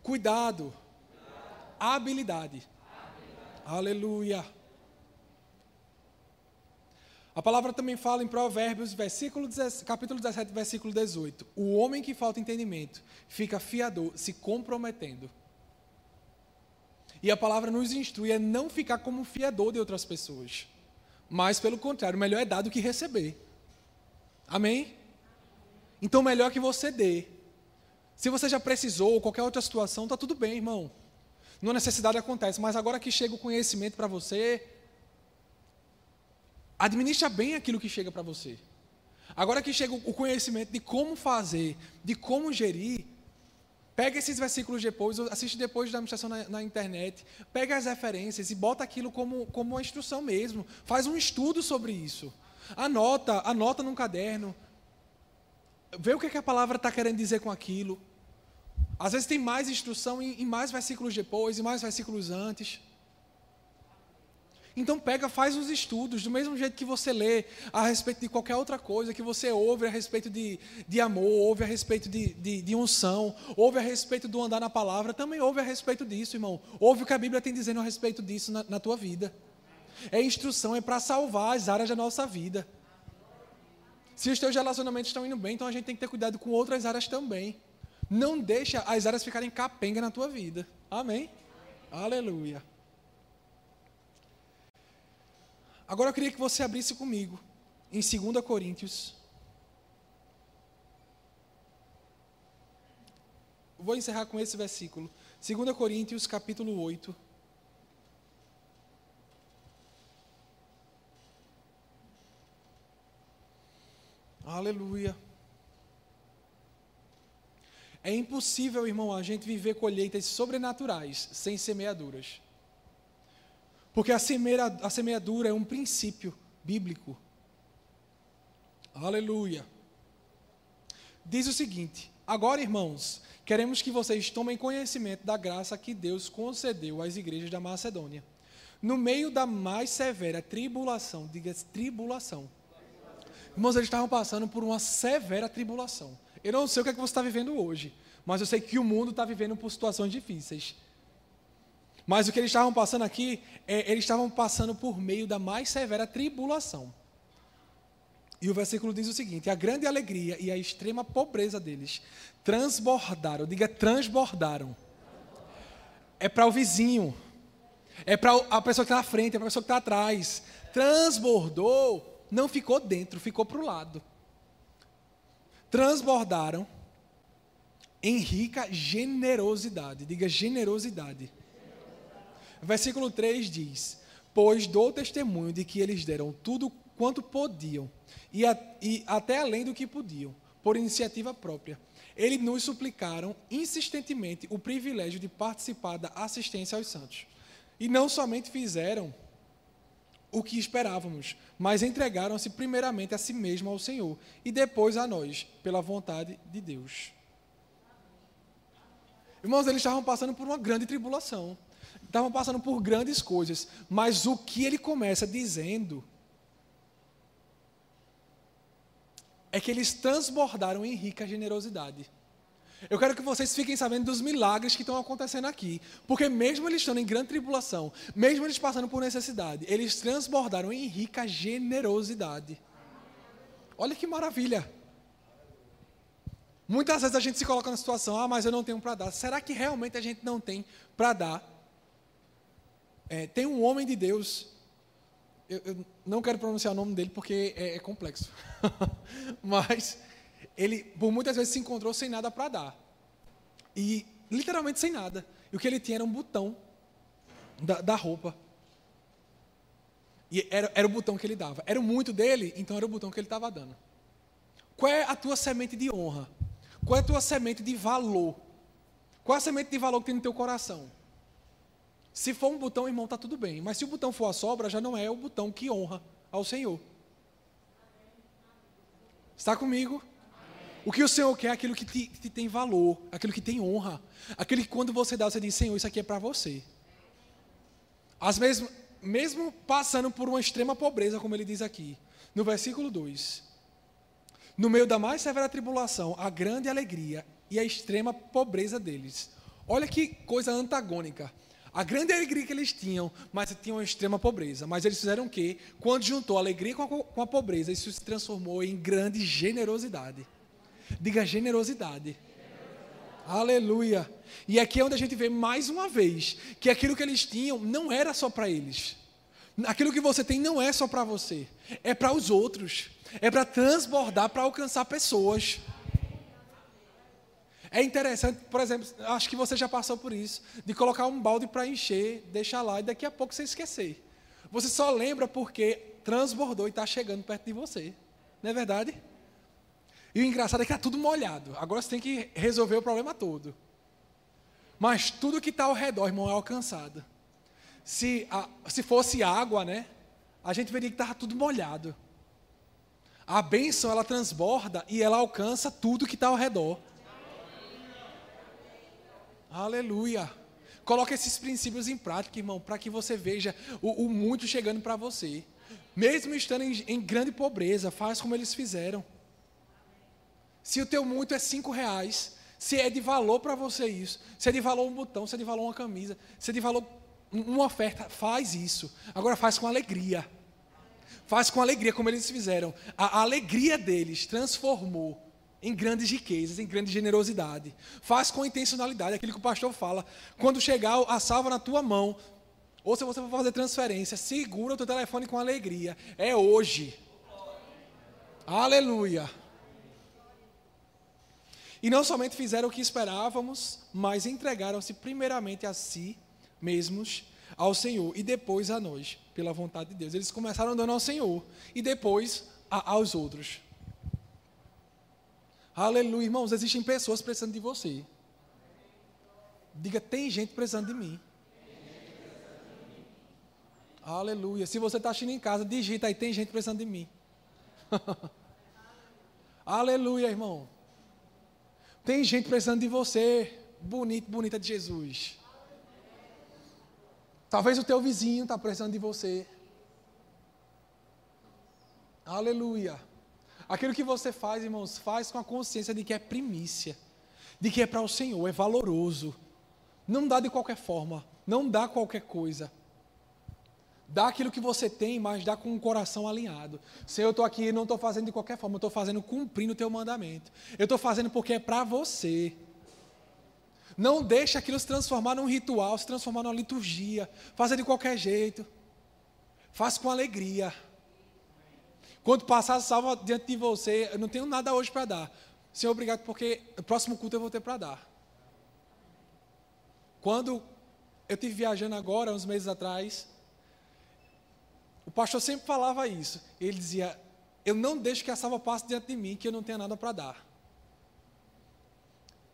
cuidado, habilidade. Aleluia. A palavra também fala em Provérbios, versículo 17, capítulo 17, versículo 18. O homem que falta entendimento fica fiador, se comprometendo. E a palavra nos instrui a não ficar como fiador de outras pessoas. Mas, pelo contrário, melhor é dar do que receber. Amém? Então, melhor que você dê. Se você já precisou, ou qualquer outra situação, está tudo bem, irmão. Não necessidade acontece, mas agora que chega o conhecimento para você, administra bem aquilo que chega para você. Agora que chega o conhecimento de como fazer, de como gerir, Pega esses versículos depois, assiste depois da administração na, na, internet, pega as referências e bota aquilo como, como uma instrução mesmo. Faz um estudo sobre isso. Anota, anota num caderno. Vê o que, é que a palavra está querendo dizer com aquilo. Às vezes tem mais instrução em, em mais versículos depois, e mais versículos antes. Então pega, faz os estudos, do mesmo jeito que você lê a respeito de qualquer outra coisa, que você ouve a respeito de, de amor, ouve a respeito de, de, de, unção, ouve a respeito do andar na palavra, também ouve a respeito disso, irmão. Ouve o que a Bíblia tem dizendo a respeito disso na, na tua vida. É instrução, é para salvar as áreas da nossa vida. Se os teus relacionamentos estão indo bem, então a gente tem que ter cuidado com outras áreas também. Não deixa as áreas ficarem capenga na tua vida. Amém? Aleluia. Agora eu queria que você abrisse comigo em 2 Coríntios. Vou encerrar com esse versículo. 2 Coríntios, capítulo 8. Aleluia. É impossível, irmão, a gente viver colheitas sobrenaturais sem semeaduras. Porque a, semeadura é um princípio bíblico. Aleluia. Diz o seguinte: Agora, irmãos, queremos que vocês tomem conhecimento da graça que Deus concedeu às igrejas da Macedônia. No meio da mais severa tribulação, diga tribulação. Irmãos, eles estavam passando por uma severa tribulação. Eu não sei o que, é que você está vivendo hoje, mas eu sei que o mundo está vivendo por situações difíceis. Mas o que eles estavam passando aqui, é, eles estavam passando por meio da mais severa tribulação. E o versículo diz o seguinte: a grande alegria e a extrema pobreza deles transbordaram, diga transbordaram. É para o vizinho, é para a pessoa que está na frente, é para a pessoa que está atrás. Transbordou, não ficou dentro, ficou para o lado. Transbordaram em rica generosidade, diga generosidade Versículo 3 diz: Pois dou testemunho de que eles deram tudo quanto podiam, e, a, e até além do que podiam, por iniciativa própria. Eles nos suplicaram insistentemente o privilégio de participar da assistência aos santos. E não somente fizeram o que esperávamos, mas entregaram-se primeiramente a si mesmo ao Senhor e depois a nós, pela vontade de Deus. Irmãos, eles estavam passando por uma grande tribulação, estavam passando por grandes coisas, mas o que ele começa dizendo é que eles transbordaram em rica generosidade. Eu quero que vocês fiquem sabendo dos milagres que estão acontecendo aqui. Porque mesmo eles estando em grande tribulação, mesmo eles passando por necessidade, eles transbordaram em rica generosidade. Olha que maravilha. Muitas vezes a gente se coloca na situação, ah, mas eu não tenho para dar. Será que realmente a gente não tem para dar? É, tem um homem de Deus, eu, eu, não quero pronunciar o nome dele porque é, é complexo, <laughs> mas ele por muitas vezes se encontrou sem nada para dar. E literalmente sem nada. E o que ele tinha era um botão da, da roupa. E era, era o botão que ele dava. Era muito dele, então era o botão que ele estava dando. Qual é a tua semente de honra? Qual é a tua semente de valor? Qual é a semente de valor que tem no teu coração? Se for um botão, irmão, está tudo bem. Mas se o botão for a sobra, já não é o botão que honra ao Senhor. Está comigo? O que o Senhor quer é aquilo que te, que tem valor, aquilo que tem honra, aquele que quando você dá, você diz, Senhor, isso aqui é para você. Às vezes, mesmo passando por uma extrema pobreza, como ele diz aqui, no versículo 2, no meio da mais severa tribulação, a grande alegria e a extrema pobreza deles. Olha que coisa antagônica. A grande alegria que eles tinham, mas tinham uma extrema pobreza. Mas eles fizeram o quê? Quando juntou a alegria com a, com a pobreza, isso se transformou em grande generosidade. Diga generosidade. Aleluia. E aqui é onde a gente vê mais uma vez que aquilo que eles tinham não era só para eles. Aquilo que você tem não é só para você, é para os outros. É para transbordar, para alcançar pessoas. É interessante, por exemplo, acho que você já passou por isso, de colocar um balde para encher, deixar lá e daqui a pouco você esquecer. Você só lembra porque transbordou e está chegando perto de você. Não é verdade? E o engraçado é que está tudo molhado. Agora você tem que resolver o problema todo. Mas tudo que está ao redor, irmão, é alcançado. Se, a, se fosse água, né? A gente veria que estava tudo molhado. A bênção, ela transborda e ela alcança tudo que está ao redor. Aleluia. Coloque esses princípios em prática, irmão, para que você veja o, o muito chegando para você. Mesmo estando em, em grande pobreza, faz como eles fizeram. Se o teu muito é cinco reais, se é de valor para você isso, se é de valor um botão, se é de valor uma camisa, se é de valor uma oferta, faz isso. Agora faz com alegria. Faz com alegria, como eles fizeram. A, a alegria deles transformou em grandes riquezas, em grande generosidade. Faz com intencionalidade, aquilo que o pastor fala. Quando chegar a salva na tua mão, ou se você for fazer transferência, segura o teu telefone com alegria. É hoje. Aleluia. E não somente fizeram o que esperávamos, mas entregaram-se primeiramente a si mesmos, ao Senhor, e depois a nós, pela vontade de Deus. Eles começaram dando ao Senhor, e depois a, aos outros. Aleluia, irmãos, existem pessoas precisando de você. Diga, tem gente precisando de mim. Aleluia. Se você está assistindo em casa, digita aí, tem gente precisando de mim. <laughs> Aleluia, irmão. Tem gente precisando de você, bonito, bonita de Jesus. Talvez o teu vizinho está precisando de você. Aleluia. Aquilo que você faz, irmãos, faz com a consciência de que é primícia, de que é para o Senhor, é valoroso. Não dá de qualquer forma, não dá qualquer coisa. Dá aquilo que você tem, mas dá com o coração alinhado. Senhor, eu estou aqui e não estou fazendo de qualquer forma, eu estou fazendo cumprindo o teu mandamento. Eu estou fazendo porque é para você. Não deixe aquilo se transformar num ritual, se transformar numa liturgia. Faça de qualquer jeito. Faça com alegria. Quando passar salva diante de você, eu não tenho nada hoje para dar. Senhor, obrigado, porque o próximo culto eu vou ter para dar. Quando eu tive viajando agora, uns meses atrás. O pastor sempre falava isso. Ele dizia: Eu não deixo que a salva passe diante de mim, que eu não tenha nada para dar.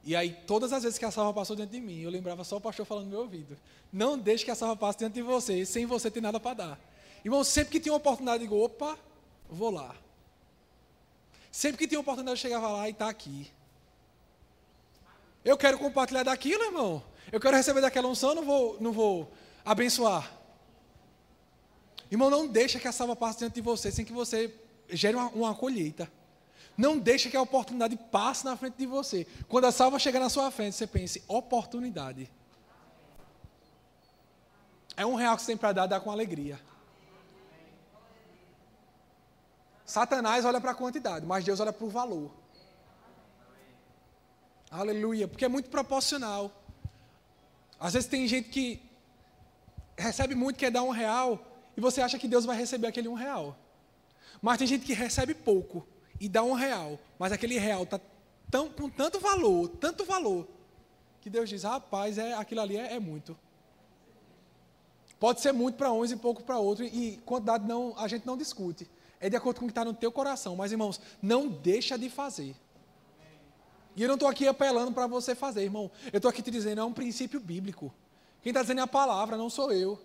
E aí, todas as vezes que a salva passou diante de mim, eu lembrava só o pastor falando no meu ouvido: Não deixe que a salva passe diante de você, sem você ter nada para dar. Irmão, sempre que tinha uma oportunidade, eu digo: opa, vou lá. Sempre que uma oportunidade, eu chegava lá e está aqui. Eu quero compartilhar daquilo, irmão. Eu quero receber daquela unção, não vou, não vou abençoar. Irmão, não deixa que a salva passe diante de você sem que você gere uma, uma colheita. Não deixa que a oportunidade passe na frente de você. Quando a salva chegar na sua frente, você pense, oportunidade. É um real que você tem para dar, dá com alegria. Satanás olha para a quantidade, mas Deus olha para o valor. Aleluia, porque é muito proporcional. Às vezes tem gente que recebe muito, quer dar um real, e você acha que Deus vai receber aquele um real. Mas tem gente que recebe pouco e dá um real, mas aquele real está tão, com tanto valor, tanto valor, que Deus diz, rapaz, é, aquilo ali é, é muito. Pode ser muito para uns e pouco para outros, e quantidade não, a gente não discute. É de acordo com o que está no teu coração. Mas, irmãos, não deixa de fazer. E eu não estou aqui apelando para você fazer, irmão. Eu estou aqui te dizendo, é um princípio bíblico. Quem está dizendo é a palavra, não sou eu.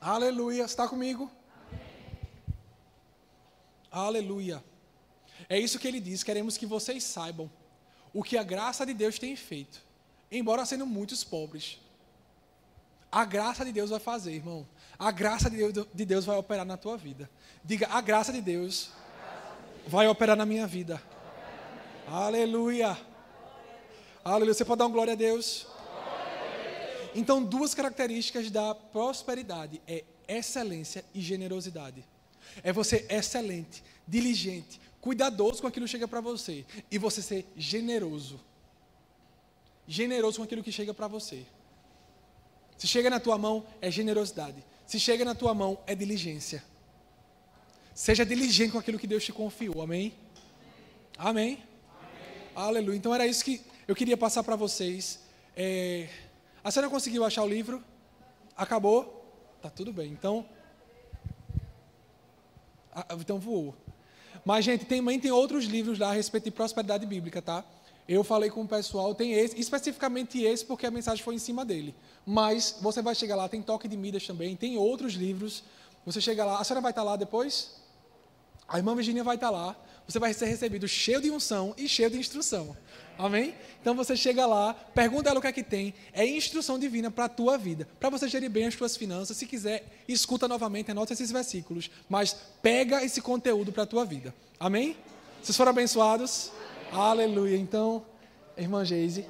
Aleluia. Está comigo? Aleluia. É isso que ele diz. Queremos que vocês saibam o que a graça de Deus tem feito, embora sendo muitos pobres. A graça de Deus vai fazer, irmão. A graça de Deus, de Deus vai operar na tua vida. Diga, a graça de Deus vai operar na minha vida. Aleluia. Aleluia. Você pode dar uma glória a Deus? Então, duas características da prosperidade é excelência e generosidade. É você excelente, diligente, cuidadoso com aquilo que chega para você e você ser generoso. Generoso com aquilo que chega para você. Se chega na tua mão, é generosidade. Se chega na tua mão, é diligência. Seja diligente com aquilo que Deus te confiou. Amém? Amém? Aleluia. Então era isso que eu queria passar para vocês. É... A senhora conseguiu achar o livro? Acabou? Tá tudo bem. Então. Ah, então voou. Mas, gente, também tem outros livros lá a respeito de prosperidade bíblica, tá? Eu falei com o pessoal, tem esse, especificamente esse, porque a mensagem foi em cima dele. Mas você vai chegar lá, tem toque de Midas também, tem outros livros. Você chega lá, a senhora vai estar lá depois? A irmã Virginia vai estar lá você vai ser recebido cheio de unção e cheio de instrução. Amém? Então você chega lá, pergunta ela o que é que tem, é instrução divina para a tua vida, para você gerir bem as tuas finanças. Se quiser, escuta novamente, anota esses versículos, mas pega esse conteúdo para a tua vida. Amém? Vocês foram abençoados? Aleluia. Então, irmã Geise.